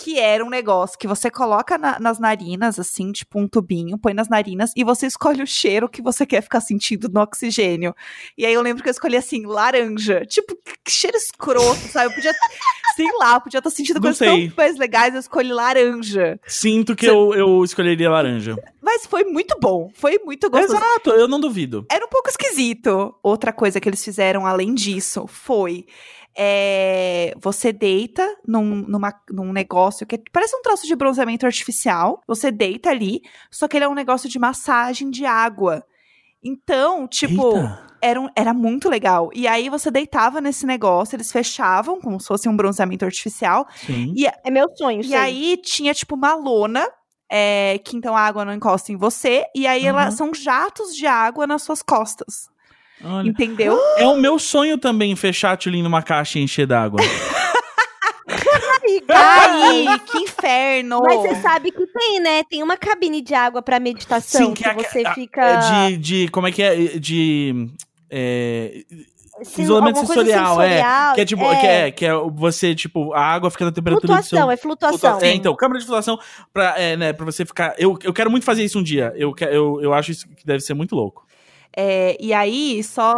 que era um negócio que você coloca na- nas narinas, assim, tipo um tubinho, põe nas narinas e você escolhe o cheiro que você quer ficar sentindo no oxigênio. E aí eu lembro que eu escolhi assim, laranja. Tipo, que cheiro escroto, sabe? Eu podia, sei lá, eu podia estar sentindo Não coisas sei. tão mais legais, eu escolhi laranja. Sinto que Cê- eu, eu escolheria laranja. Mas foi muito bom, foi muito gostoso. Exato, eu não duvido. Era um pouco esquisito. Outra coisa que eles fizeram além disso foi. É, você deita num, numa- num negócio que parece um troço de bronzeamento artificial. Você deita ali, só que ele é um negócio de massagem de água. Então, tipo, Eita. era, um- era muito legal. E aí você deitava nesse negócio, eles fechavam como se fosse um bronzeamento artificial. Sim. E, É meu sonho, e sei. aí tinha, tipo, uma lona. é, que então a água não encosta em você, e aí Uhum. elas são jatos de água nas suas costas. Olha. Entendeu? É o meu sonho também fechar a Tulin numa caixa e encher d'água. Ai, que inferno! Mas você sabe que tem, né? Tem uma cabine de água pra meditação Sim, que, que é- você é- fica. É de, de. Como é que é? De. é, Sim, isolamento coisa sensorial, é. sensorial, que é tipo, que é, que é você, tipo, a água fica na temperatura do seu. Flutuação, é flutuação. Flutua- É, então, câmera de flutuação pra, é, né, pra você ficar. Eu, eu quero muito fazer isso um dia. Eu, eu, eu acho isso que deve ser muito louco. É, e aí, só,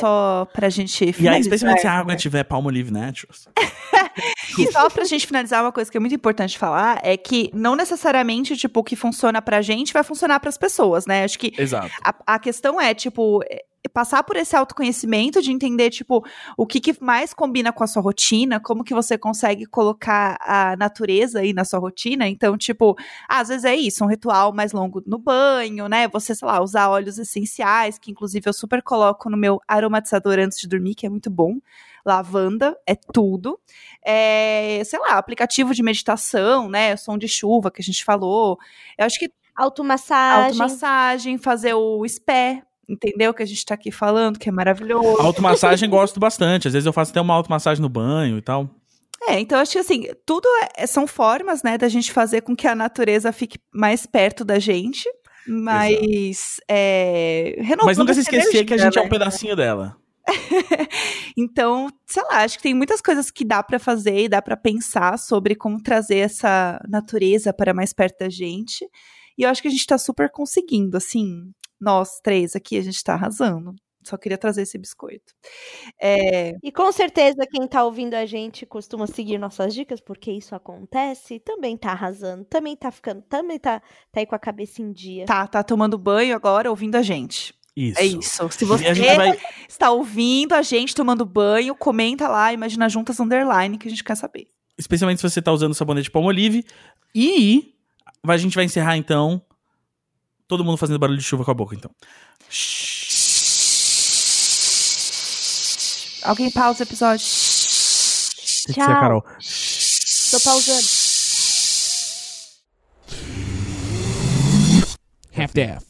só pra gente E aí, finalizar. especialmente se a água tiver Palmolive Naturals. E só pra gente finalizar, uma coisa que é muito importante falar é que não necessariamente, tipo, o que funciona pra gente vai funcionar pras pessoas, né? Acho que Exato. a, a questão é, tipo, é, passar por esse autoconhecimento de entender, tipo, o que, que mais combina com a sua rotina, como que você consegue colocar a natureza aí na sua rotina. Então, tipo, às vezes é isso, um ritual mais longo no banho, né? Você, sei lá, usar óleos essenciais, que inclusive eu super coloco no meu aromatizador antes de dormir, que é muito bom. Lavanda é tudo. É, sei lá, aplicativo de meditação, né? Som de chuva que a gente falou. Eu acho que Automassagem. automassagem, fazer o spé, entendeu? Que a gente tá aqui falando, que é maravilhoso. Automassagem gosto bastante. Às vezes eu faço até uma automassagem no banho e tal. É, então eu acho que assim, tudo é- são formas, né, da gente fazer com que a natureza fique mais perto da gente, mas é, renovando Mas nunca se esquecer que a energia, gente é um né? pedacinho dela. Então, sei lá, acho que tem muitas coisas que dá pra fazer e dá pra pensar sobre como trazer essa natureza para mais perto da gente. E eu acho que a gente tá super conseguindo, assim, nós três aqui, a gente tá arrasando. Só queria trazer esse biscoito. É, E com certeza quem tá ouvindo a gente costuma seguir nossas dicas, porque isso acontece, também tá arrasando, também tá ficando, também tá, tá aí com a cabeça em dia. tá, tá tomando banho agora, ouvindo a gente. Isso. É isso. Se você vai. está ouvindo a gente tomando banho, comenta lá, Imagina Juntas Underline, que a gente quer saber. Especialmente se você tá usando sabonete Palmolive. E a gente vai encerrar então. Todo mundo fazendo barulho de chuva com a boca, então. Alguém pausa o episódio. Tem que ser a Tchau. Carol. Tô pausando. Half-Death.